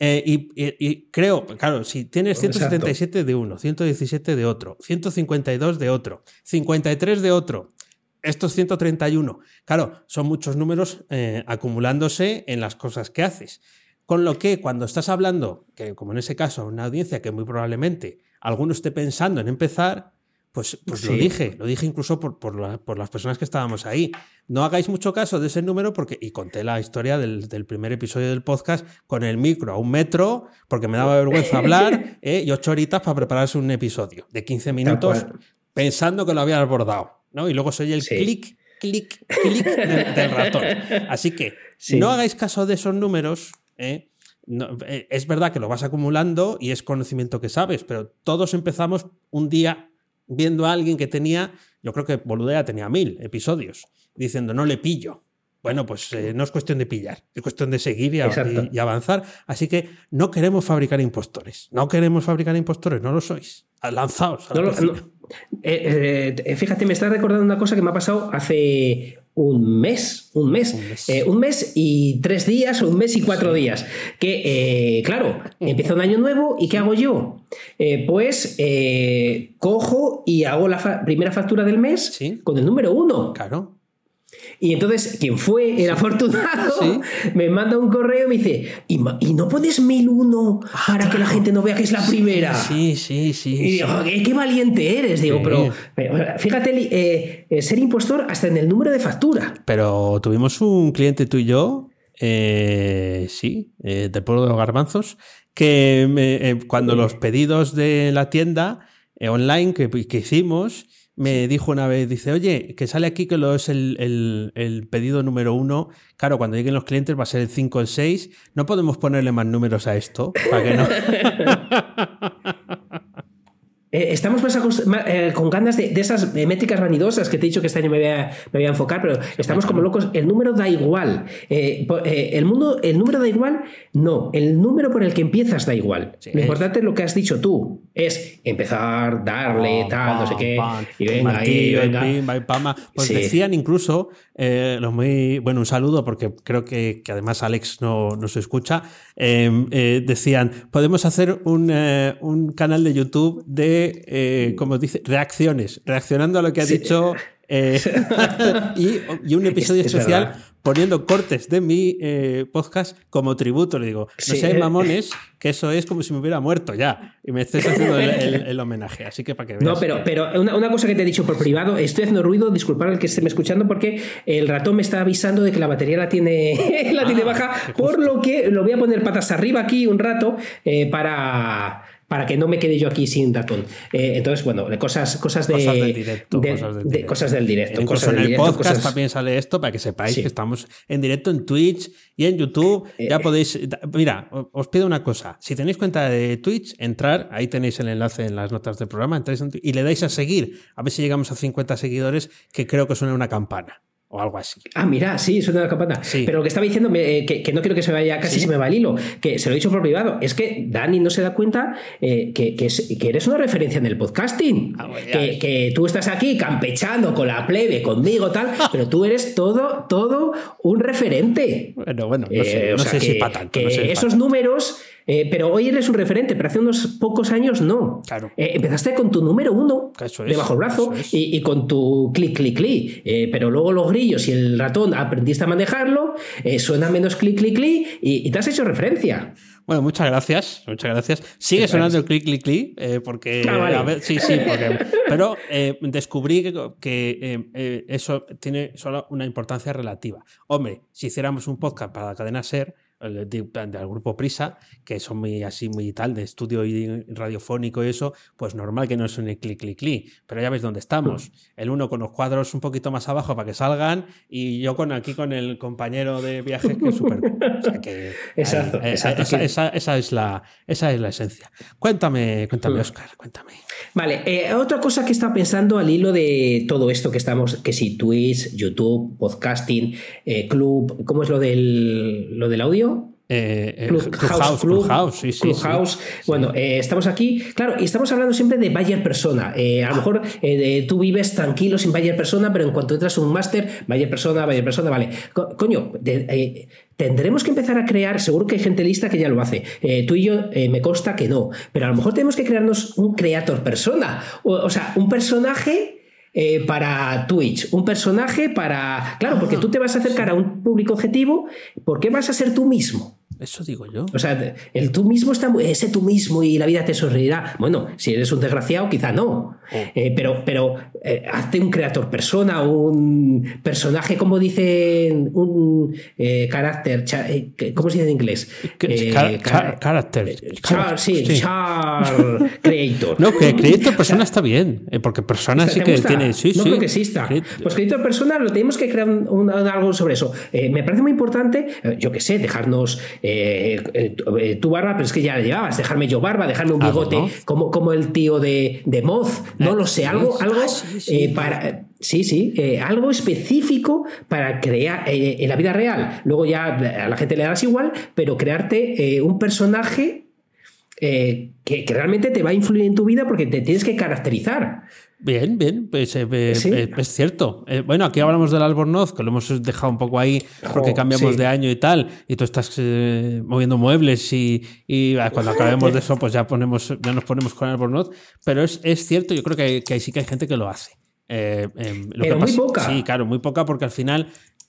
Eh, y, creo, claro, si tienes 177 de uno, 117 de otro, 152 de otro, 53 de otro, estos 131, claro, son muchos números eh, acumulándose en las cosas que haces. Con lo que cuando estás hablando, que como en ese caso, una audiencia que muy probablemente alguno esté pensando en empezar, pues, pues lo dije, lo dije incluso por, por, las personas que estábamos ahí. No hagáis mucho caso de ese número porque, y conté la historia del, primer episodio del podcast con el micro a un metro, porque me daba vergüenza hablar, eh, y ocho horitas para prepararse un episodio de 15 minutos pensando que lo había abordado. ¿No? Y luego se oye el clic, clic, clic del, ratón. Así que no hagáis caso de esos números. ¿eh? Eh, es verdad que lo vas acumulando y es conocimiento que sabes, pero todos empezamos un día viendo a alguien que tenía, yo creo que Boludea tenía mil episodios, diciendo no le pillo. Bueno, pues eh, no es cuestión de pillar, es cuestión de seguir y, y, avanzar. Así que no queremos fabricar impostores. No queremos fabricar impostores, no lo sois. Lanzaos. Eh, eh, fíjate, me está recordando una cosa que me ha pasado hace un mes, un mes, un mes, eh, y tres días, o un mes y cuatro días. Que, claro, empieza un año nuevo y ¿qué hago yo? pues cojo y hago la primera factura del mes con el número uno. Claro. Y entonces, quien fue el afortunado me manda un correo y me dice: ¿Y, no pones 1001 ah, para que la gente no vea que es la primera? Sí, sí, sí. Y digo, ¿qué, valiente eres. Digo, pero, fíjate, eh, eh, ser impostor hasta en el número de factura. Pero tuvimos un cliente tú y yo, eh, sí, del pueblo de los garbanzos, que cuando los pedidos de la tienda online que, que hicimos me dijo una vez, dice, oye, que sale aquí que lo es el, el, pedido número uno. Claro, cuando lleguen los clientes va a ser el 5 o el 6. No podemos ponerle más números a esto, para que no. Eh, estamos más, eh, con ganas de, esas métricas vanidosas que te he dicho que este año me voy a, me voy a enfocar, pero estamos como locos. El número da igual. Eh, el, mundo, el número da igual. No, el número por el que empiezas da igual. lo importante es lo que has dicho tú. Es empezar, darle, tal, no sé qué. y venga, y venga. Pues decían incluso, los muy, bueno, un saludo porque creo que, además Alex no, no se escucha. decían, podemos hacer un, un canal de YouTube de eh, como dice, reacciones, reaccionando a lo que ha dicho eh, y, un episodio especial poniendo cortes de mi eh, podcast como tributo. Le digo, no seáis mamones, que eso es como si me hubiera muerto ya. Y me estés haciendo el, homenaje. Así que para que veas. No, pero, pero una, cosa que te he dicho por privado, estoy haciendo ruido, disculpad al que esté me escuchando, porque el ratón me está avisando de que la batería la tiene, la tiene ah, baja, por lo que lo voy a poner patas arriba aquí un rato para para que no me quede yo aquí sin ratón. Eh, entonces, bueno, cosas, cosas, de, cosas del directo. cosas del directo. Incluso en el podcast también sale esto para que sepáis que estamos en directo en Twitch y en YouTube. ya eh, podéis. Mira, os pido una cosa. Si tenéis cuenta de Twitch, entrar, ahí tenéis el enlace en las notas del programa, entráis y le dais a seguir. A ver si llegamos a 50 seguidores, que creo que suena una campana o algo así. Ah, mira, sí, suena la campana. Pero lo que estaba diciendo, eh, que, no quiero que se vaya, casi se me va el hilo, que se lo he dicho por privado, es que Dani no se da cuenta eh, que, eres una referencia en el podcasting. Ah, que, tú estás aquí campechando con la plebe, conmigo, tal, pero tú eres todo, todo un referente. Bueno, bueno, no sé, eh, si para tanto. Que esos números eh, pero hoy eres un referente, pero hace unos pocos años no. Claro. Eh, empezaste con tu número uno debajo del brazo y, con tu clic, clic, clic. Eh, pero luego los grillos y el ratón aprendiste a manejarlo, suena menos clic, clic, clic y, te has hecho referencia. Bueno, muchas gracias, muchas gracias. Sigue sonando el clic, clic, clic, porque... Ah, a ver, sí, sí, porque, pero descubrí que, que eso tiene solo una importancia relativa. Hombre, si hiciéramos un podcast para la cadena SER, del, grupo Prisa, que son muy así, muy tal, de estudio radiofónico y eso, pues normal que no suene clic, clic, clic. Pero ya ves dónde estamos. El uno con los cuadros un poquito más abajo para que salgan y yo con aquí con el compañero de viaje que es súper exacto, Esa, es la, esa es la esencia. Cuéntame, cuéntame, Oscar, cuéntame. Vale, eh, otra cosa que estaba pensando al hilo de todo esto que estamos, que si Twitch, YouTube, podcasting, eh, club, ¿cómo es lo del, lo del audio? Eh, Clubhouse, Clubhouse, sí, sí, Clubhouse. Bueno, estamos aquí, claro, y estamos hablando siempre de Bayer Persona. a lo mejor tú vives tranquilo sin Bayer Persona, pero en cuanto entras a un máster, Bayer Persona, Bayer Persona, vale. coño, tendremos que empezar a crear, seguro que hay gente lista que ya lo hace. tú y yo me consta que no, pero a lo mejor tenemos que crearnos un creator persona, o sea, un personaje eh, para Twitch, un personaje para... Claro, porque tú te vas a acercar a un público objetivo, ¿por qué vas a ser tú mismo? Eso digo yo. O sea, el tú mismo está ese tú mismo y la vida te sonreirá. Bueno, si eres un desgraciado, quizá no. Oh. Eh, pero pero eh, hazte un creador persona, un personaje, como dicen, un eh, carácter. ¿Cómo se dice en inglés? carácter. sí, char creator. No, que creator persona está bien. Porque persona sí que tiene. Sí, no creo que exista. Pues creator persona lo tenemos que crear algo sobre eso. me parece muy importante, yo qué sé, dejarnos. Eh, eh, tu barba, pero es que ya la llevabas, dejarme yo barba, dejarme un bigote como, como el tío de, de Moz, no lo sé, algo, algo ah, para... Sí, sí, algo específico para crear en la vida real. Luego ya a la gente le das igual, pero crearte un personaje que, que, realmente te va a influir en tu vida porque te tienes que caracterizar. Bien, bien, pues eh, eh, eh, es cierto. bueno, aquí hablamos del Albornoz, que lo hemos dejado un poco ahí porque cambiamos de año y tal, y tú estás moviendo muebles y, cuando acabemos de eso, pues ya, ponemos, ya nos ponemos con Albornoz. Pero es, cierto, yo creo que, que sí que hay gente que lo hace. Em, Pero muy poca. Sí, claro, muy poca porque al final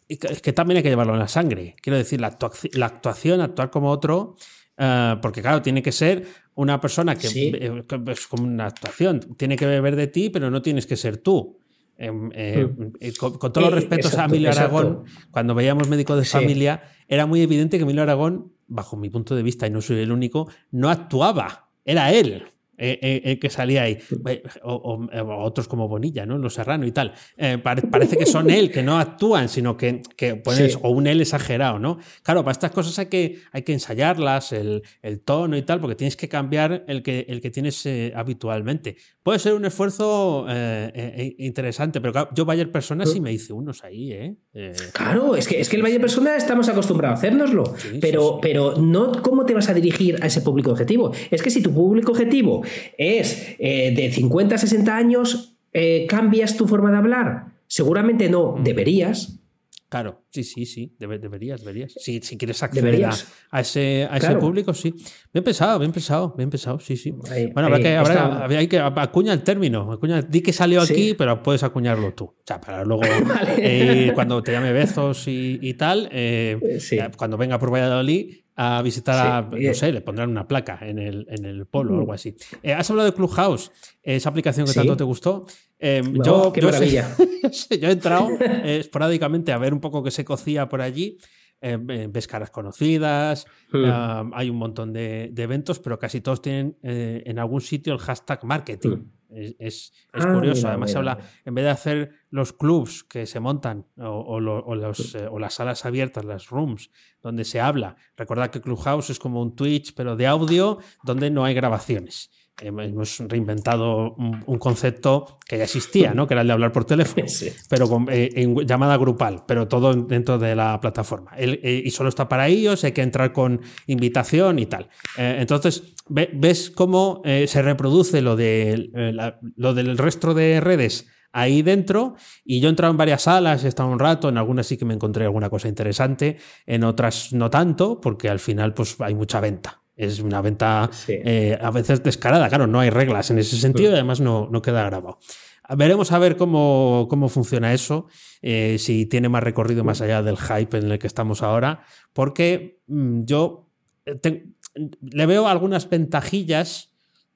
es que también hay que llevarlo en la sangre. Quiero decir, la, actuación, actuar como otro, eh, porque claro, tiene que ser una persona que, eh, es como una actuación, tiene que beber de ti, pero no tienes que ser tú. Em, eh, mm. con, todos los respetos a Emilio Aragón, cuando veíamos médicos de familia, era muy evidente que Emilio Aragón, bajo mi punto de vista, y no soy el único, no actuaba, era él. Eh, eh, eh, que salía ahí. O, otros como Bonilla, ¿no? Los Serrano y tal. parece que son él, que no actúan, sino que, que pones, o un él exagerado, ¿no? Claro, para estas cosas hay que, hay que ensayarlas, el, el tono y tal, porque tienes que cambiar el que, el que tienes habitualmente. Puede ser un esfuerzo interesante, pero yo Bayer Persona sí me hice unos ahí, ¿eh? claro, es que, es que el Bayer Persona estamos acostumbrados a hacérnoslo, pero, pero no cómo te vas a dirigir a ese público objetivo. Es que si tu público objetivo es eh, de 50 a 60 años, eh, ¿cambias tu forma de hablar? Seguramente no, mm. deberías. Claro, sí, sí, sí, deberías, deberías. Si, si quieres acceder a, ese, a ese público, sí. Bien pensado, bien pensado, bien pensado, sí, sí. bueno, habrá que, habrá, hay que acuña el término. Acuña, di que salió aquí, pero puedes acuñarlo tú. O sea, para luego, eh, cuando te llame Bezos y, y tal, cuando venga por Valladolid, a visitar a, no sé, le pondrán una placa en el, en el polo o algo así. Eh, has hablado de Clubhouse, esa aplicación que tanto te gustó. Em, yo, qué maravilla. yo he entrado eh, esporádicamente a ver un poco qué se cocía por allí. Em, eh, ves caras conocidas, hmm. hay un montón de, eventos, pero casi todos tienen en algún sitio el hashtag marketing. Hmm. Es, ah, curioso. Además, habla, en vez de hacer los clubs que se montan o, eh, o, las salas abiertas, las rooms, donde se habla, recordad que Clubhouse es como un Twitch, pero de audio, donde no hay grabaciones hemos reinventado un, concepto que ya existía, ¿no? que era el de hablar por teléfono, pero con, eh, en llamada grupal, pero todo dentro de la plataforma. Eh, y solo está para ellos, hay que entrar con invitación y tal. Eh, entonces, ves cómo se reproduce lo, de, lo del resto de redes ahí dentro y yo he entrado en varias salas, he estado un rato, en algunas sí que me encontré alguna cosa interesante, en otras no tanto, porque al final pues hay mucha venta. Es una venta eh, a veces descarada, claro, no hay reglas en ese sentido y además no, no queda grabado. Veremos a ver cómo, cómo funciona eso, eh, si tiene más recorrido más allá del hype en el que estamos ahora, porque mm, yo eh, le veo algunas ventajillas,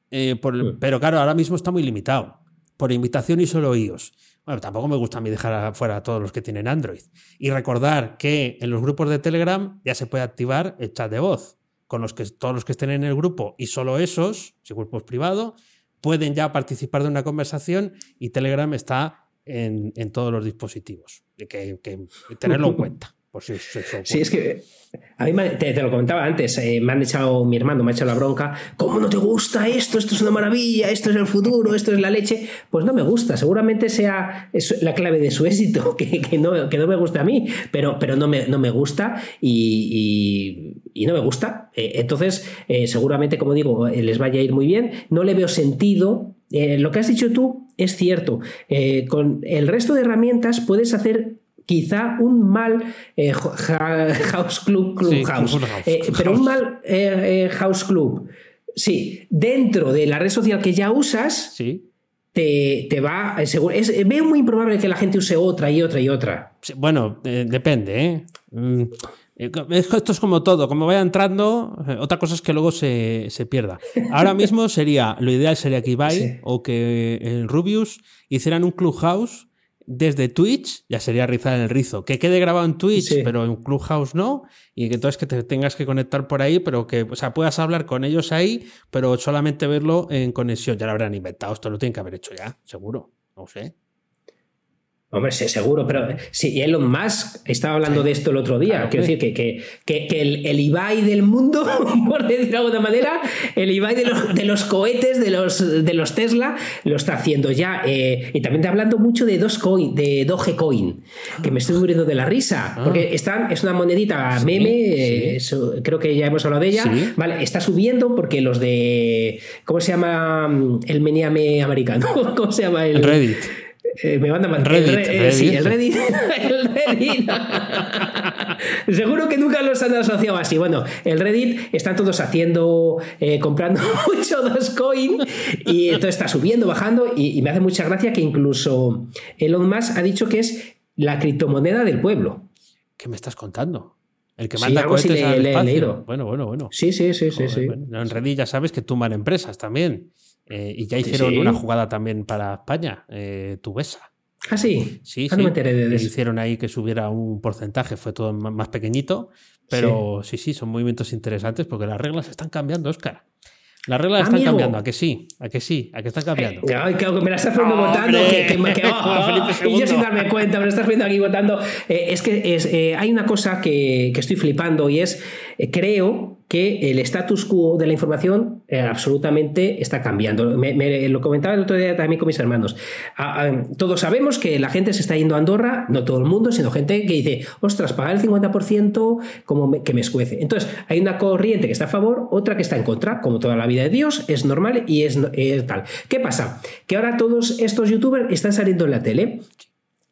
pero claro, ahora mismo está muy limitado, por invitación y solo iOS. Bueno, tampoco me gusta a mí dejar fuera a todos los que tienen Android. Y recordar que en los grupos de Telegram ya se puede activar el chat de voz con los que todos los que estén en el grupo y solo esos, si el grupo es privado, pueden ya participar de una conversación y Telegram está en, todos los dispositivos. Hay que, que tenerlo en cuenta. Sí, es que a mí te, lo comentaba antes, eh, me han echado, mi hermano me ha echado la bronca, ¿cómo no te gusta esto? Esto es una maravilla, esto es el futuro, esto es la leche. Pues no me gusta, seguramente sea la clave de su éxito, que, no, que no me gusta a mí, pero, pero no, me, no me gusta y, no me gusta. Eh, entonces, eh, seguramente, como digo, les vaya a ir muy bien. No le veo sentido. lo que has dicho tú es cierto. con el resto de herramientas puedes hacer quizá un mal eh, house club, club house, eh, pero un mal eh, house club, sí, dentro de la red social que ya usas, sí. te, te, va, seguro, es, veo muy improbable que la gente use otra y otra y otra. bueno, depende, ¿eh? Mm, esto es como todo, como vaya entrando, otra cosa es que luego se, se pierda. Ahora mismo sería, lo ideal sería que Ibai o que el Rubius hicieran un clubhouse desde Twitch, ya sería rizar el rizo. Que quede grabado en Twitch, pero en Clubhouse no. Y que entonces que te tengas que conectar por ahí, pero que, o sea, puedas hablar con ellos ahí, pero solamente verlo en conexión. Ya lo habrán inventado, esto lo tienen que haber hecho ya, seguro. No sé. Hombre, sí, seguro, pero sí, Elon Musk estaba hablando de esto el otro día. Quiero decir que, que, que, el, el, Ibai del mundo, por decirlo de alguna manera, el Ibai de los, de los cohetes, de los, de los Tesla, lo está haciendo ya. Eh, y también está hablando mucho de Dogecoin, de Dogecoin, que me estoy muriendo de la risa. Ah. Porque están, es una monedita meme, eh, creo que ya hemos hablado de ella. Vale, está subiendo porque los de. ¿Cómo se llama el meniame americano? ¿Cómo se llama el. Reddit. Eh, me manda Reddit, el, Reddit. Sí, el Reddit. el Reddit. Seguro que nunca los han asociado así. Bueno, el Reddit están todos haciendo, eh, comprando mucho Dogecoin y entonces está subiendo, bajando y, me hace mucha gracia que incluso Elon Musk ha dicho que es la criptomoneda del pueblo. ¿qué me estás contando? El que Sí, manda así cohetes le- al le espacio. leído. Bueno, bueno, bueno. Sí, sí, sí, sí, sí. bueno, en Reddit ya sabes que tumban empresas también. Eh, y ya hicieron sí. una jugada también para España, eh, Tubesa. Ah, sí. Sí, Ah, sí. no me enteré de que eso. Hicieron ahí que subiera un porcentaje, fue todo más pequeñito. Pero sí, sí, son movimientos interesantes porque las reglas están cambiando, Oscar. Las reglas están Amigo. cambiando, ¿a que sí? ¿A que sí? ¿A que están cambiando? Ay, claro, me la estás ¡Hombre! votando. Que, que, oh, y yo sin darme cuenta, me lo estás poniendo aquí votando. Eh, es que es, eh, hay una cosa que, que estoy flipando y es, eh, creo que el status quo de la información eh, absolutamente está cambiando. Me, lo comentaba el otro día también con mis hermanos. Ah, ah, todos sabemos que la gente se está yendo a Andorra, no todo el mundo, sino gente que dice, ostras, pagar el 50% como que me escuece. Entonces, hay una corriente que está a favor, otra que está en contra, como toda la vida de Dios, es normal y es tal. ¿Qué pasa? Que ahora todos estos youtubers están saliendo en la tele.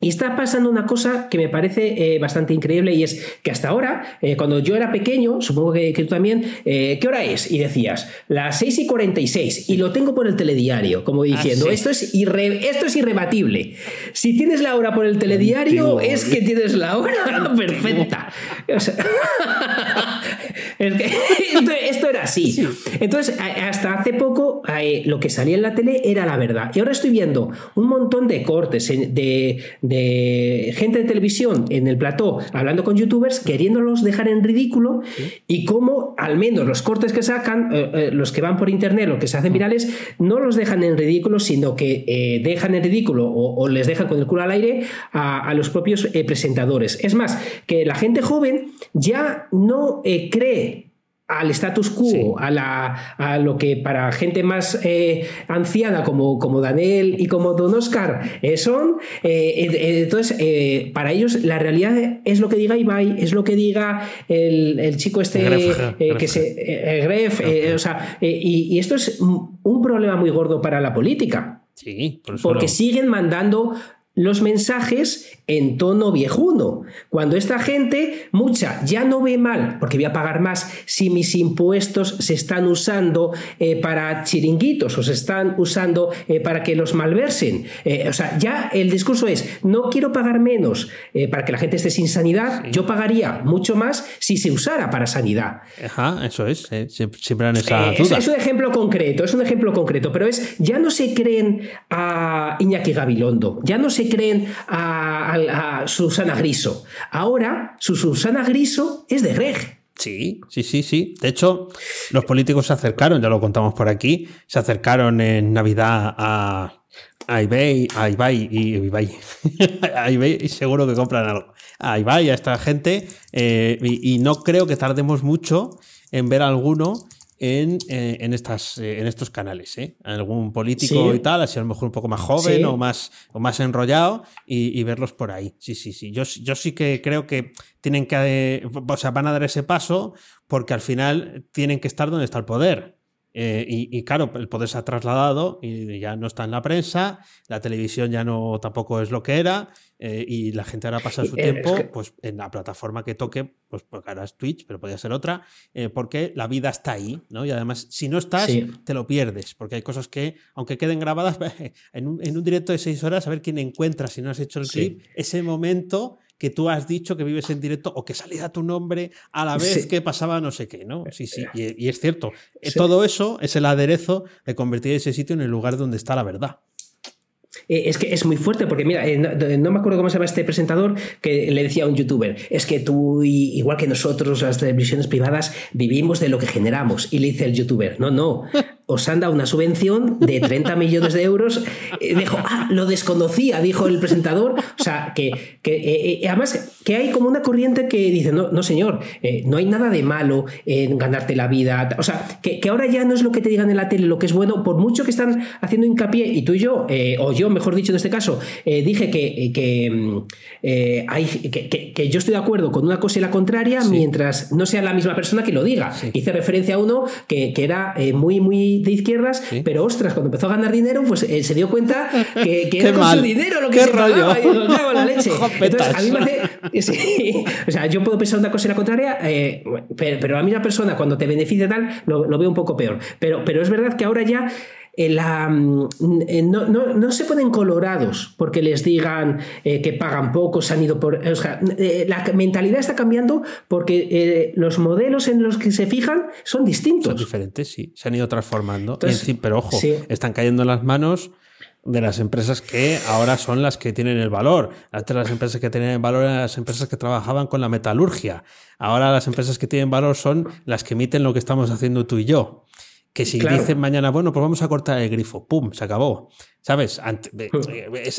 Y está pasando una cosa que me parece eh, bastante increíble y es que hasta ahora, eh, cuando yo era pequeño, supongo que, que tú también, eh, ¿qué hora es? Y decías, las 6 y 46, y lo tengo por el telediario, como diciendo, sí. esto, es irre- esto es irrebatible. Si tienes la hora por el telediario, Antiguo, es que tienes la hora perfecta. O sea, es que esto, esto era así. Entonces, hasta hace poco, lo que salía en la tele era la verdad. Y ahora estoy viendo un montón de cortes de, gente de televisión en el plató hablando con youtubers, queriéndolos dejar en ridículo y cómo al menos los cortes que sacan, eh, eh, los que van por internet, los que se hacen virales, no los dejan en ridículo, sino que eh, dejan en ridículo o, les dejan con el culo al aire a, los propios presentadores. Es más, que la gente joven ya no cree al status quo, Sí. a, la, a lo que para gente más eh, anciana como, como Daniel y como Don Oscar eh, son. eh, entonces, eh, para ellos la realidad es lo que diga Ibai, es lo que diga el, el chico este Gref, Gref. que se. Gref, o sea, y, y esto es un problema muy gordo para la política. Sí, por Porque siguen mandando los mensajes en tono viejuno. Cuando esta gente, mucha, ya no ve mal, porque voy a pagar más si mis impuestos se están usando eh, para chiringuitos o se están usando eh, para que los malversen. Eh, o sea, ya el discurso es, no quiero pagar menos eh, para que la gente esté sin sanidad, yo pagaría mucho más si se usara para sanidad. Ajá, eso es. eh, siempre, han esa Eh, es, duda. es un ejemplo concreto, es un ejemplo concreto, pero es, ya no se creen a Iñaki Gabilondo, ya no se creen a, Susana Griso. Ahora, su Susana Griso es de Greg. Sí, sí, sí, sí. De hecho, los políticos se acercaron, ya lo contamos por aquí, se acercaron en Navidad a, a eBay, a Ibai y Ibai, a eBay y seguro que compran algo. A Ibai, a esta gente, eh, y, y no creo que tardemos mucho en ver alguno en, eh, en, estas, eh, en estos canales, ¿eh? Algún político Sí. y tal, así a lo mejor un poco más joven Sí. o más, o más enrollado y, y verlos por ahí. Sí, sí, sí. Yo, yo sí que creo que tienen que, o sea, van a dar ese paso porque al final tienen que estar donde está el poder. Eh, y, y claro, el poder se ha trasladado y ya no está en la prensa, la televisión ya no tampoco es lo que era eh, y la gente ahora pasa su Eh, tiempo es que- pues en la plataforma que toque, pues porque ahora es Twitch, pero podría ser otra, eh, porque la vida está ahí, ¿no? Y además, si no estás, Sí. te lo pierdes, porque hay cosas que, aunque queden grabadas en un, en un directo de seis horas, a ver quién encuentra, si no has hecho el Sí. clip, ese momento que tú has dicho que vives en directo o que salía tu nombre a la vez Sí. que pasaba no sé qué, ¿no? Sí, sí, y, y es cierto. Eh, Sí. Todo eso es el aderezo de convertir ese sitio en el lugar donde está la verdad. Eh, es que es muy fuerte, porque mira, eh, no, me acuerdo cómo se llama este presentador que le decía a un youtuber, es que tú, igual que nosotros, las televisiones privadas, vivimos de lo que generamos. Y le dice el youtuber, no, no, os han dado una subvención de 30 millones de euros. Eh, dijo, ah, lo desconocía, dijo el presentador. O sea, que, que eh, eh, además que hay como una corriente que dice, no, no señor, eh, no hay nada de malo en ganarte la vida. O sea, que, que ahora ya no es lo que te digan en la tele lo que es bueno, por mucho que están haciendo hincapié, y tú y yo, eh, o yo, mejor dicho en este caso, eh, dije que, que, mm, eh, hay, que, yo estoy de acuerdo con una cosa y la contraria, mientras no sea la misma persona que lo diga. Hice referencia a uno que, que era eh, muy, muy de izquierdas, Sí. pero ostras, cuando empezó a ganar dinero, pues eh, se dio cuenta que, era con mal. su dinero lo que Qué se rollo. pagaba, y digo, "Cago en la leche. Entonces, a mí me hace. sí, o sea, yo puedo pensar una cosa y la contraria, eh, pero, pero a mí una persona cuando te beneficia tal, lo, lo veo un poco peor. Pero, pero es verdad que ahora ya la, mm, no, no, no, se ponen colorados porque les digan que pagan poco, se han ido por... O sea, la mentalidad está cambiando porque los modelos en los que se fijan son distintos. Son diferentes, sí. Se han ido transformando. pero ojo, están cayendo en las manos de las empresas que ahora son las que tienen el valor. Antes las empresas que tenían el valor eran las empresas que trabajaban con la metalurgia. Ahora las empresas que tienen valor son las que emiten lo que estamos haciendo tú y yo. Que si dicen mañana, bueno, pues vamos a cortar el grifo, ¡pum! Se acabó. ¿Sabes?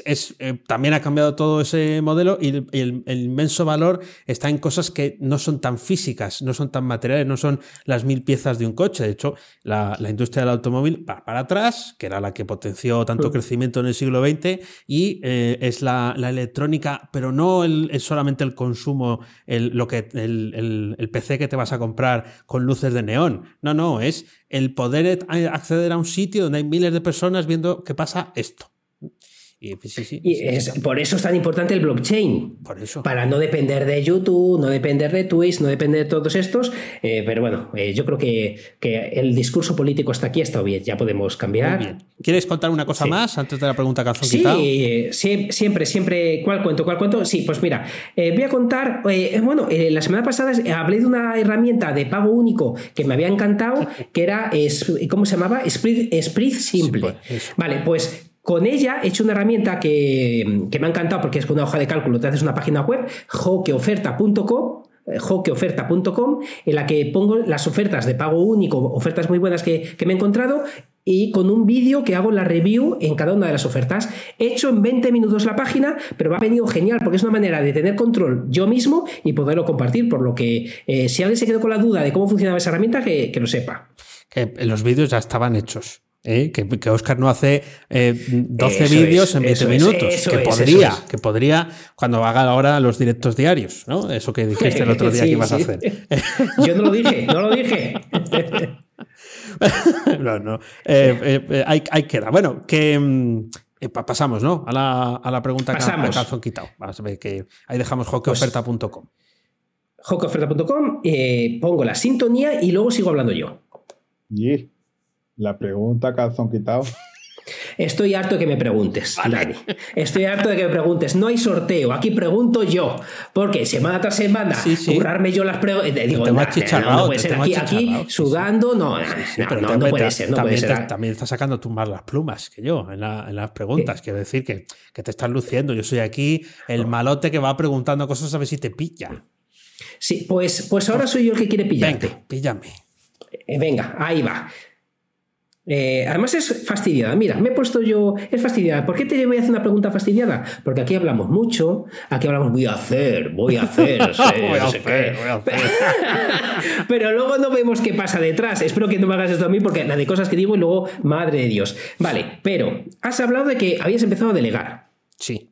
Es, eh, también ha cambiado todo ese modelo y, el, inmenso valor está en cosas que no son tan físicas, no son tan materiales, no son las mil piezas de un coche. De hecho, la, industria del automóvil va para atrás, que era la que potenció tanto crecimiento en el siglo XX, y eh, es la, electrónica, pero no es solamente el consumo, el, lo que, el, el PC que te vas a comprar con luces de neón. No, no, es el poder acceder a un sitio donde hay miles de personas viendo qué pasa esto. Y, pues, es, por eso es tan importante el blockchain. Por eso. Para no depender de YouTube, no depender de Twitch, no depender de todos estos. Eh, pero bueno, eh, yo creo que, que, el discurso político está aquí, está bien. Ya podemos cambiar. Muy bien. ¿Quieres contar una cosa más antes de la pregunta calzón sí, Sí, siempre, siempre. ¿Cuál cuento? ¿Cuál cuento? Sí, pues mira, eh, voy a contar. bueno, la semana pasada hablé de una herramienta de pago único que me había encantado, que era, ¿cómo se llamaba? Sprit, Simple. vale, pues con ella he hecho una herramienta que, me ha encantado porque es con una hoja de cálculo, te haces una página web, joqueoferta.com eh, joqueoferta.com en la que pongo las ofertas de pago único, ofertas muy buenas que, me he encontrado y con un vídeo que hago la review en cada una de las ofertas. He hecho en 20 minutos la página, pero me ha venido genial porque es una manera de tener control yo mismo y poderlo compartir, por lo que eh, si alguien se quedó con la duda de cómo funcionaba esa herramienta, que, que lo sepa. los vídeos ya estaban hechos. ¿Eh? que, Oscar no hace 12 eh, vídeos en 20 minutos. que podría, que podría cuando haga ahora los directos diarios, ¿no? Eso que dijiste el otro día que ibas a hacer. Yo no lo dije, no lo dije. no, no. Eh, hay, hay queda. Bueno, que. Mm, pasamos, ¿no? A la, a la pregunta pasamos. que calzón quitado. que ahí dejamos hockeyOferta.com. Pues, hockeyOferta.com, pongo la sintonía y luego sigo hablando yo. La pregunta calzón quitado. Estoy harto de que me preguntes, Dani. Estoy harto de que me preguntes. No hay sorteo. Aquí pregunto yo. Porque semana tras semana, currarme yo las preguntas. Eh, digo, no, no, puede ser. Aquí, aquí sudando, no, no, no, puede ser. No también, puede ser. también estás sacando tú más las plumas que yo en, las preguntas. Quiero decir que, que, te estás luciendo. Yo soy aquí el malote que va preguntando cosas a ver si te pilla. Sí, pues, pues ahora soy yo el que quiere pillarte. Venga, píllame. Eh, venga, ahí va. Eh, además es fastidiada. Mira, me he puesto yo. Es fastidiada. ¿Por qué te voy a hacer una pregunta fastidiada? Porque aquí hablamos mucho. Aquí hablamos, voy a hacer, voy a hacer. voy a hacer, voy a hacer. Pero luego no vemos qué pasa detrás. Espero que no me hagas esto a mí porque la de cosas que digo y luego, madre de Dios. Vale, pero has hablado de que habías empezado a delegar. Sí.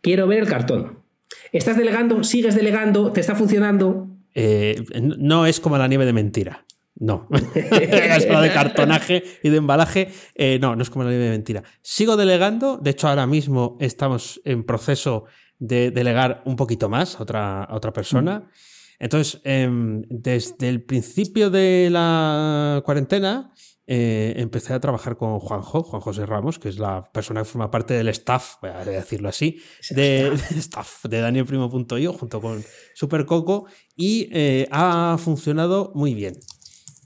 Quiero ver el cartón. ¿Estás delegando? ¿Sigues delegando? ¿Te está funcionando? Eh, no es como la nieve de mentira. No, es de cartonaje y de embalaje. Eh, no, no es como la de mentira. Sigo delegando. De hecho, ahora mismo estamos en proceso de delegar un poquito más a otra, otra persona. Entonces, em, desde el principio de la cuarentena, eh, empecé a trabajar con Juanjo, Juan José Ramos, que es la persona que forma parte del staff, voy a decirlo así, de, staff de DanielPrimo.io junto con Super Coco y eh, ha funcionado muy bien.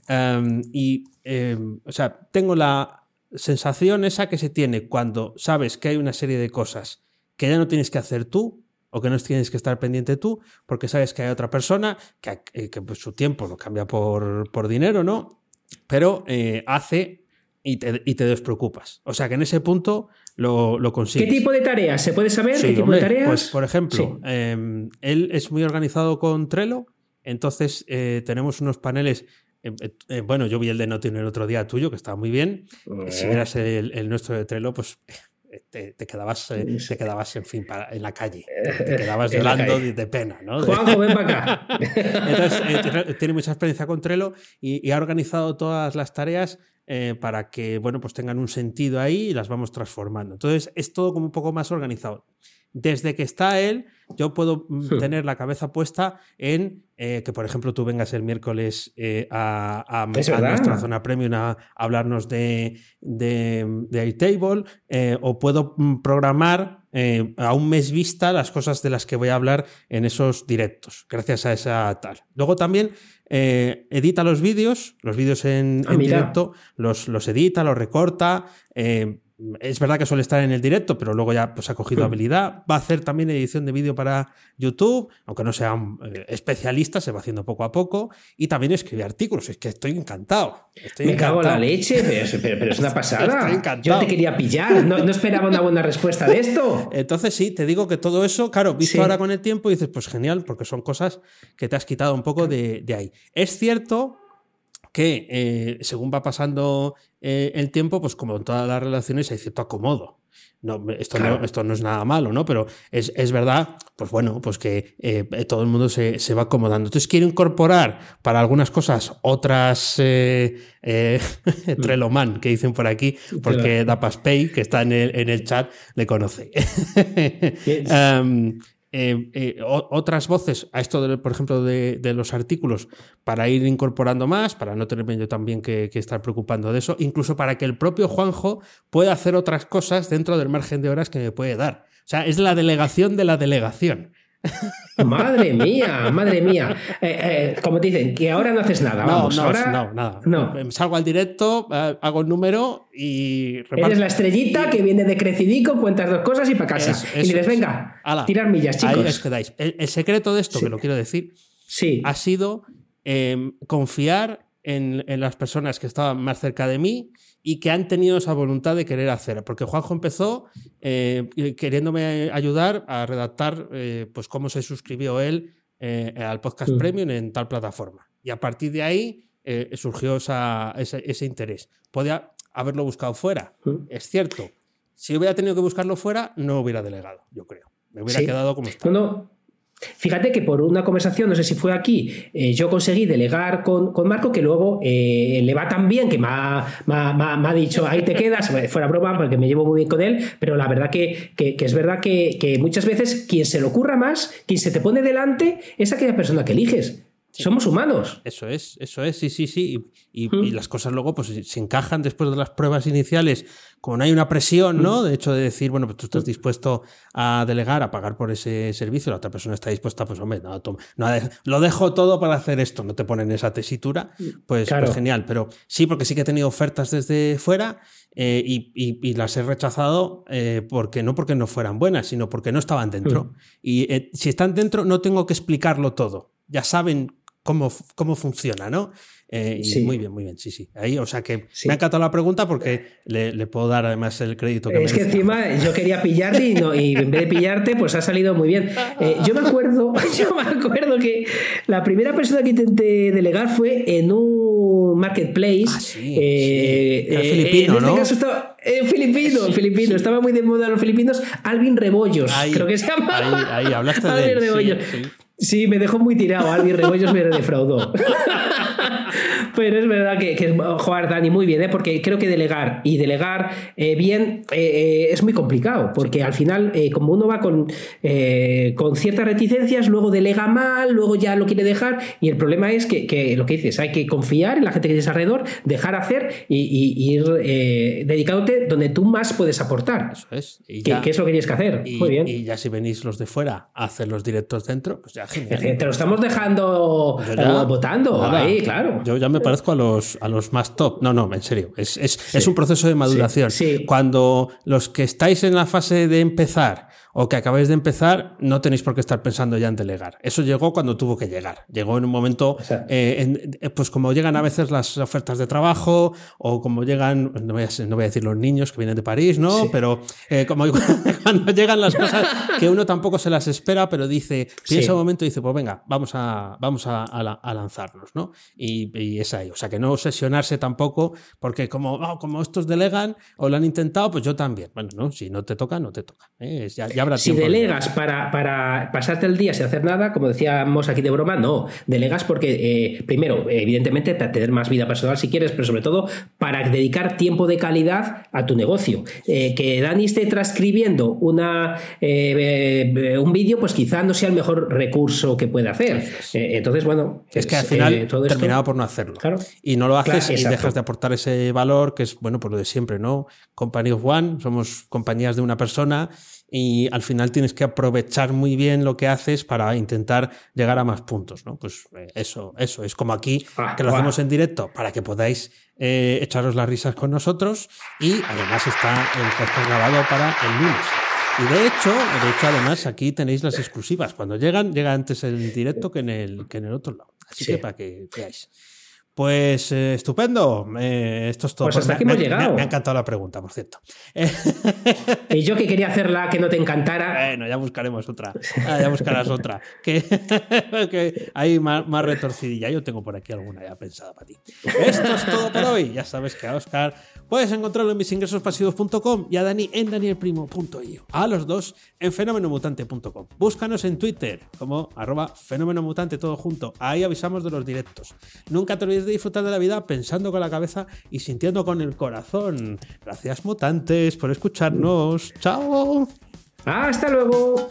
Em, y, em, o sea, tengo la sensación esa que se tiene cuando sabes que hay una serie de cosas que ya no tienes que hacer tú o que no tienes que estar pendiente tú porque sabes que hay otra persona que, eh, que pues, su tiempo lo cambia por, por dinero, ¿no? Pero eh, hace y te, y te, despreocupas. O sea que en ese punto lo, lo consigues. ¿Qué tipo de tareas? ¿Se puede saber qué tipo de tareas? Pues, por ejemplo, em, él es muy organizado con Trello, entonces eh, tenemos unos paneles eh, eh, eh, bueno, yo vi el de Notino el otro día tuyo, que estaba muy bien. Si vieras el, nuestro de Trello, pues te, quedabas, te quedabas, en fin, en la calle. Te quedabas llorando de, pena, ¿no? Juanjo, ven para acá. Entonces, tiene mucha experiencia con Trello y, ha organizado todas las tareas para que, bueno, pues tengan un sentido ahí y las vamos transformando. Entonces, es todo como un poco más organizado. Desde que está él, yo puedo mm, tener la cabeza puesta en eh, que, por ejemplo, tú vengas el miércoles eh, a, nuestra zona premium a, hablarnos de, de, de Airtable, eh, o puedo mm, programar eh, a un mes vista las cosas de las que voy a hablar en esos directos, gracias a esa tal. Luego también edita los vídeos, los vídeos en, Ah, en directo, los, los edita, los recorta. eh, es verdad que suele estar en el directo, pero luego ya pues, ha cogido Hmm. habilidad. Va a hacer también edición de vídeo para YouTube, aunque no sea un eh, especialista, se va haciendo poco a poco. Y también escribe artículos. Es que estoy encantado. Estoy Me cago en la encantado. leche, pero, es- pero- pero es una pasada. Estoy Yo encantado. te quería pillar, no, no esperaba una buena respuesta de esto. Entonces sí, te digo que todo eso, claro, visto Sí. ahora con el tiempo, dices, pues genial, porque son cosas que te has quitado un poco de, de ahí. Es cierto que eh, según va pasando eh, el tiempo, pues como en todas las relaciones hay cierto acomodo. No, esto, Claro. no, esto no es nada malo, ¿no? Pero es, es verdad, pues bueno, pues que eh, todo el mundo se, se va acomodando. Entonces quiero incorporar para algunas cosas otras eh, eh, Treloman que dicen por aquí, porque Dapaspay, que está en el, en el chat, le conoce. eh, eh, otras voces a esto, por ejemplo, de, de los artículos, para ir incorporando más, para no tenerme yo también que, que estar preocupando de eso, incluso para que el propio Juanjo pueda hacer otras cosas dentro del margen de horas que me puede dar. O sea, es la delegación de la delegación. Madre mía, madre mía. Eh, eh, como te dicen, que ahora no haces nada. No, Vamos, no, ahora no, nada. no. Salgo al directo, eh, hago el número y reparto. Eres la estrellita que viene de crecidico, cuentas dos cosas y para casa. Eso- y eso dices, es. venga, Ala, tirar millas, Ahí chicos. os quedáis. El, el secreto de esto, Sí. que lo quiero decir, Sí. ha sido eh, confiar en, en las personas que estaban más cerca de mí y que han tenido esa voluntad de querer hacer. Porque Juanjo empezó eh, queriéndome ayudar a redactar eh, pues cómo se suscribió él eh, al podcast Mm. premium en tal plataforma. Y a partir de ahí eh, surgió esa- ese, ese interés. Podía haberlo buscado fuera, Mm. es cierto. Si hubiera tenido que buscarlo fuera, no hubiera delegado, yo creo. Me hubiera Sí. quedado como está. No, no. Fíjate que por una conversación, no sé si fue aquí, eh, yo conseguí delegar con, con Marco, que luego eh, le va tan bien que me ha, me ha- me ha- dicho, ahí te quedas, fuera broma, porque me llevo muy bien con él, pero la verdad que, que- que es verdad que, que muchas veces quien se le ocurra más, quien se te pone delante, es aquella persona que eliges. Somos humanos. Eso es, eso es, sí, sí, sí. Y, y- Mm. y las cosas luego pues se encajan después de las pruebas iniciales, como no hay una presión, ¿no? De hecho, de decir, bueno, pues tú estás dispuesto a delegar, a pagar por ese servicio, la otra persona está dispuesta, pues hombre, no, toma, no, lo dejo todo para hacer esto, no te ponen esa tesitura, pues, Claro. pues genial. Pero sí, porque sí que he tenido ofertas desde fuera eh, y, y- y las he rechazado eh, porque no porque no fueran buenas, sino porque no estaban dentro. Y eh, si están dentro, no tengo que explicarlo todo. Ya saben cómo, cómo funciona, ¿no? Eh, y Sí. Muy bien, muy bien, sí, sí. Ahí, o sea que Sí. me ha encantado la pregunta porque le, le puedo dar además el crédito que Es que encima yo quería pillarte y, no, y en vez de pillarte, pues ha salido muy bien. Eh, yo me acuerdo, yo me acuerdo que la primera persona que intenté delegar fue en un marketplace. Ah, sí, eh, sí. Filipino, en este ¿no? caso estaba eh, filipino, filipino. Estaba muy de moda los filipinos. Alvin Rebollos, Ahí, creo que se llama. ahí, ahí, hablaste de él, sí, Rebollos. sí. Sí, me dejó muy tirado. Alvin Rebollos me defraudó. Pero es verdad que, que jugar Dani muy bien, ¿eh? porque creo que delegar y delegar eh, bien eh, eh, es muy complicado, porque al final, eh, como uno va con, eh, con ciertas reticencias, luego delega mal, luego ya lo quiere dejar, y el problema es que, que lo que dices, hay que confiar en la gente que tienes alrededor, dejar hacer y, y- y ir dedicándote donde tú más puedes aportar. Eso es. Y ¿Qué, ya- es lo que tienes que hacer? y- muy bien. y ya si venís los de fuera a hacer los directos dentro, pues ya genial. Te lo estamos dejando votando ahí, claro. Yo ya me parezco a los, a los más top. No, no, en serio. Es, es, es un proceso de maduración. sí. Cuando los que estáis en la fase de empezar o que acabáis de empezar, no tenéis por qué estar pensando ya en delegar. Eso llegó cuando tuvo que llegar. Llegó en un momento, eh, en- eh, pues como llegan a veces las ofertas de trabajo o como llegan, no voy a, no voy a decir los niños que vienen de París, ¿no? Sí. Pero eh, como cuando llegan las cosas que uno tampoco se las espera, pero dice, piensa Sí. un momento y dice, pues venga, vamos a, vamos a, a la- a lanzarnos, ¿no? Y, y es ahí. O sea, que no obsesionarse tampoco, porque como, "Oh, como estos delegan o lo han intentado, pues yo también. Bueno, no, si no te toca, no te toca. ¿eh? Ya, ya habrá si de- delegas para, para pasarte el día sin hacer nada, como decíamos aquí de broma, no. Delegas porque, eh, primero, evidentemente, para tener más vida personal si quieres, pero sobre todo para dedicar tiempo de calidad a tu negocio. Eh, que Dani esté transcribiendo una, eh, un vídeo, pues quizá no sea el mejor recurso que puede hacer. Entonces, bueno, Es que al final todo esto- terminaba por no hacerlo. Claro. Y no lo haces Claro, y exacto. dejas de aportar ese valor, que es, bueno, por lo de siempre, ¿no? Company of One, somos compañías de una persona y al final tienes que aprovechar muy bien lo que haces para intentar llegar a más puntos, ¿no? Pues eh, eso, eso, es como aquí, Ah, que lo hacemos en directo para que podáis eh, echaros las risas con nosotros y además está el podcast grabado para el lunes. Y de hecho, de hecho, además, aquí tenéis las exclusivas. Cuando llegan, llega antes el directo que en el, que en el otro lado. Así Sí. que para que veáis. Pues eh, estupendo. Eh, esto es todo. Pues hasta aquí me, hemos me- llegado. me ha encantado la pregunta, por cierto. Y yo que quería hacerla que no te encantara. bueno, ya buscaremos otra. Ah, ya buscarás otra. Que, que hay más, más retorcidilla. Yo tengo por aquí alguna ya pensada para ti. Esto es todo por hoy. Ya sabes que a Oscar puedes encontrarlo en misingresospasivos.com y a Dani en danielprimo.io. A los dos en fenomenomutante.com. Búscanos en Twitter como arroba fenomenomutante todo junto. Ahí avisamos de los directos. Nunca te olvides de disfrutar de la vida pensando con la cabeza y sintiendo con el corazón. Gracias mutantes por escucharnos. Chao. Hasta luego.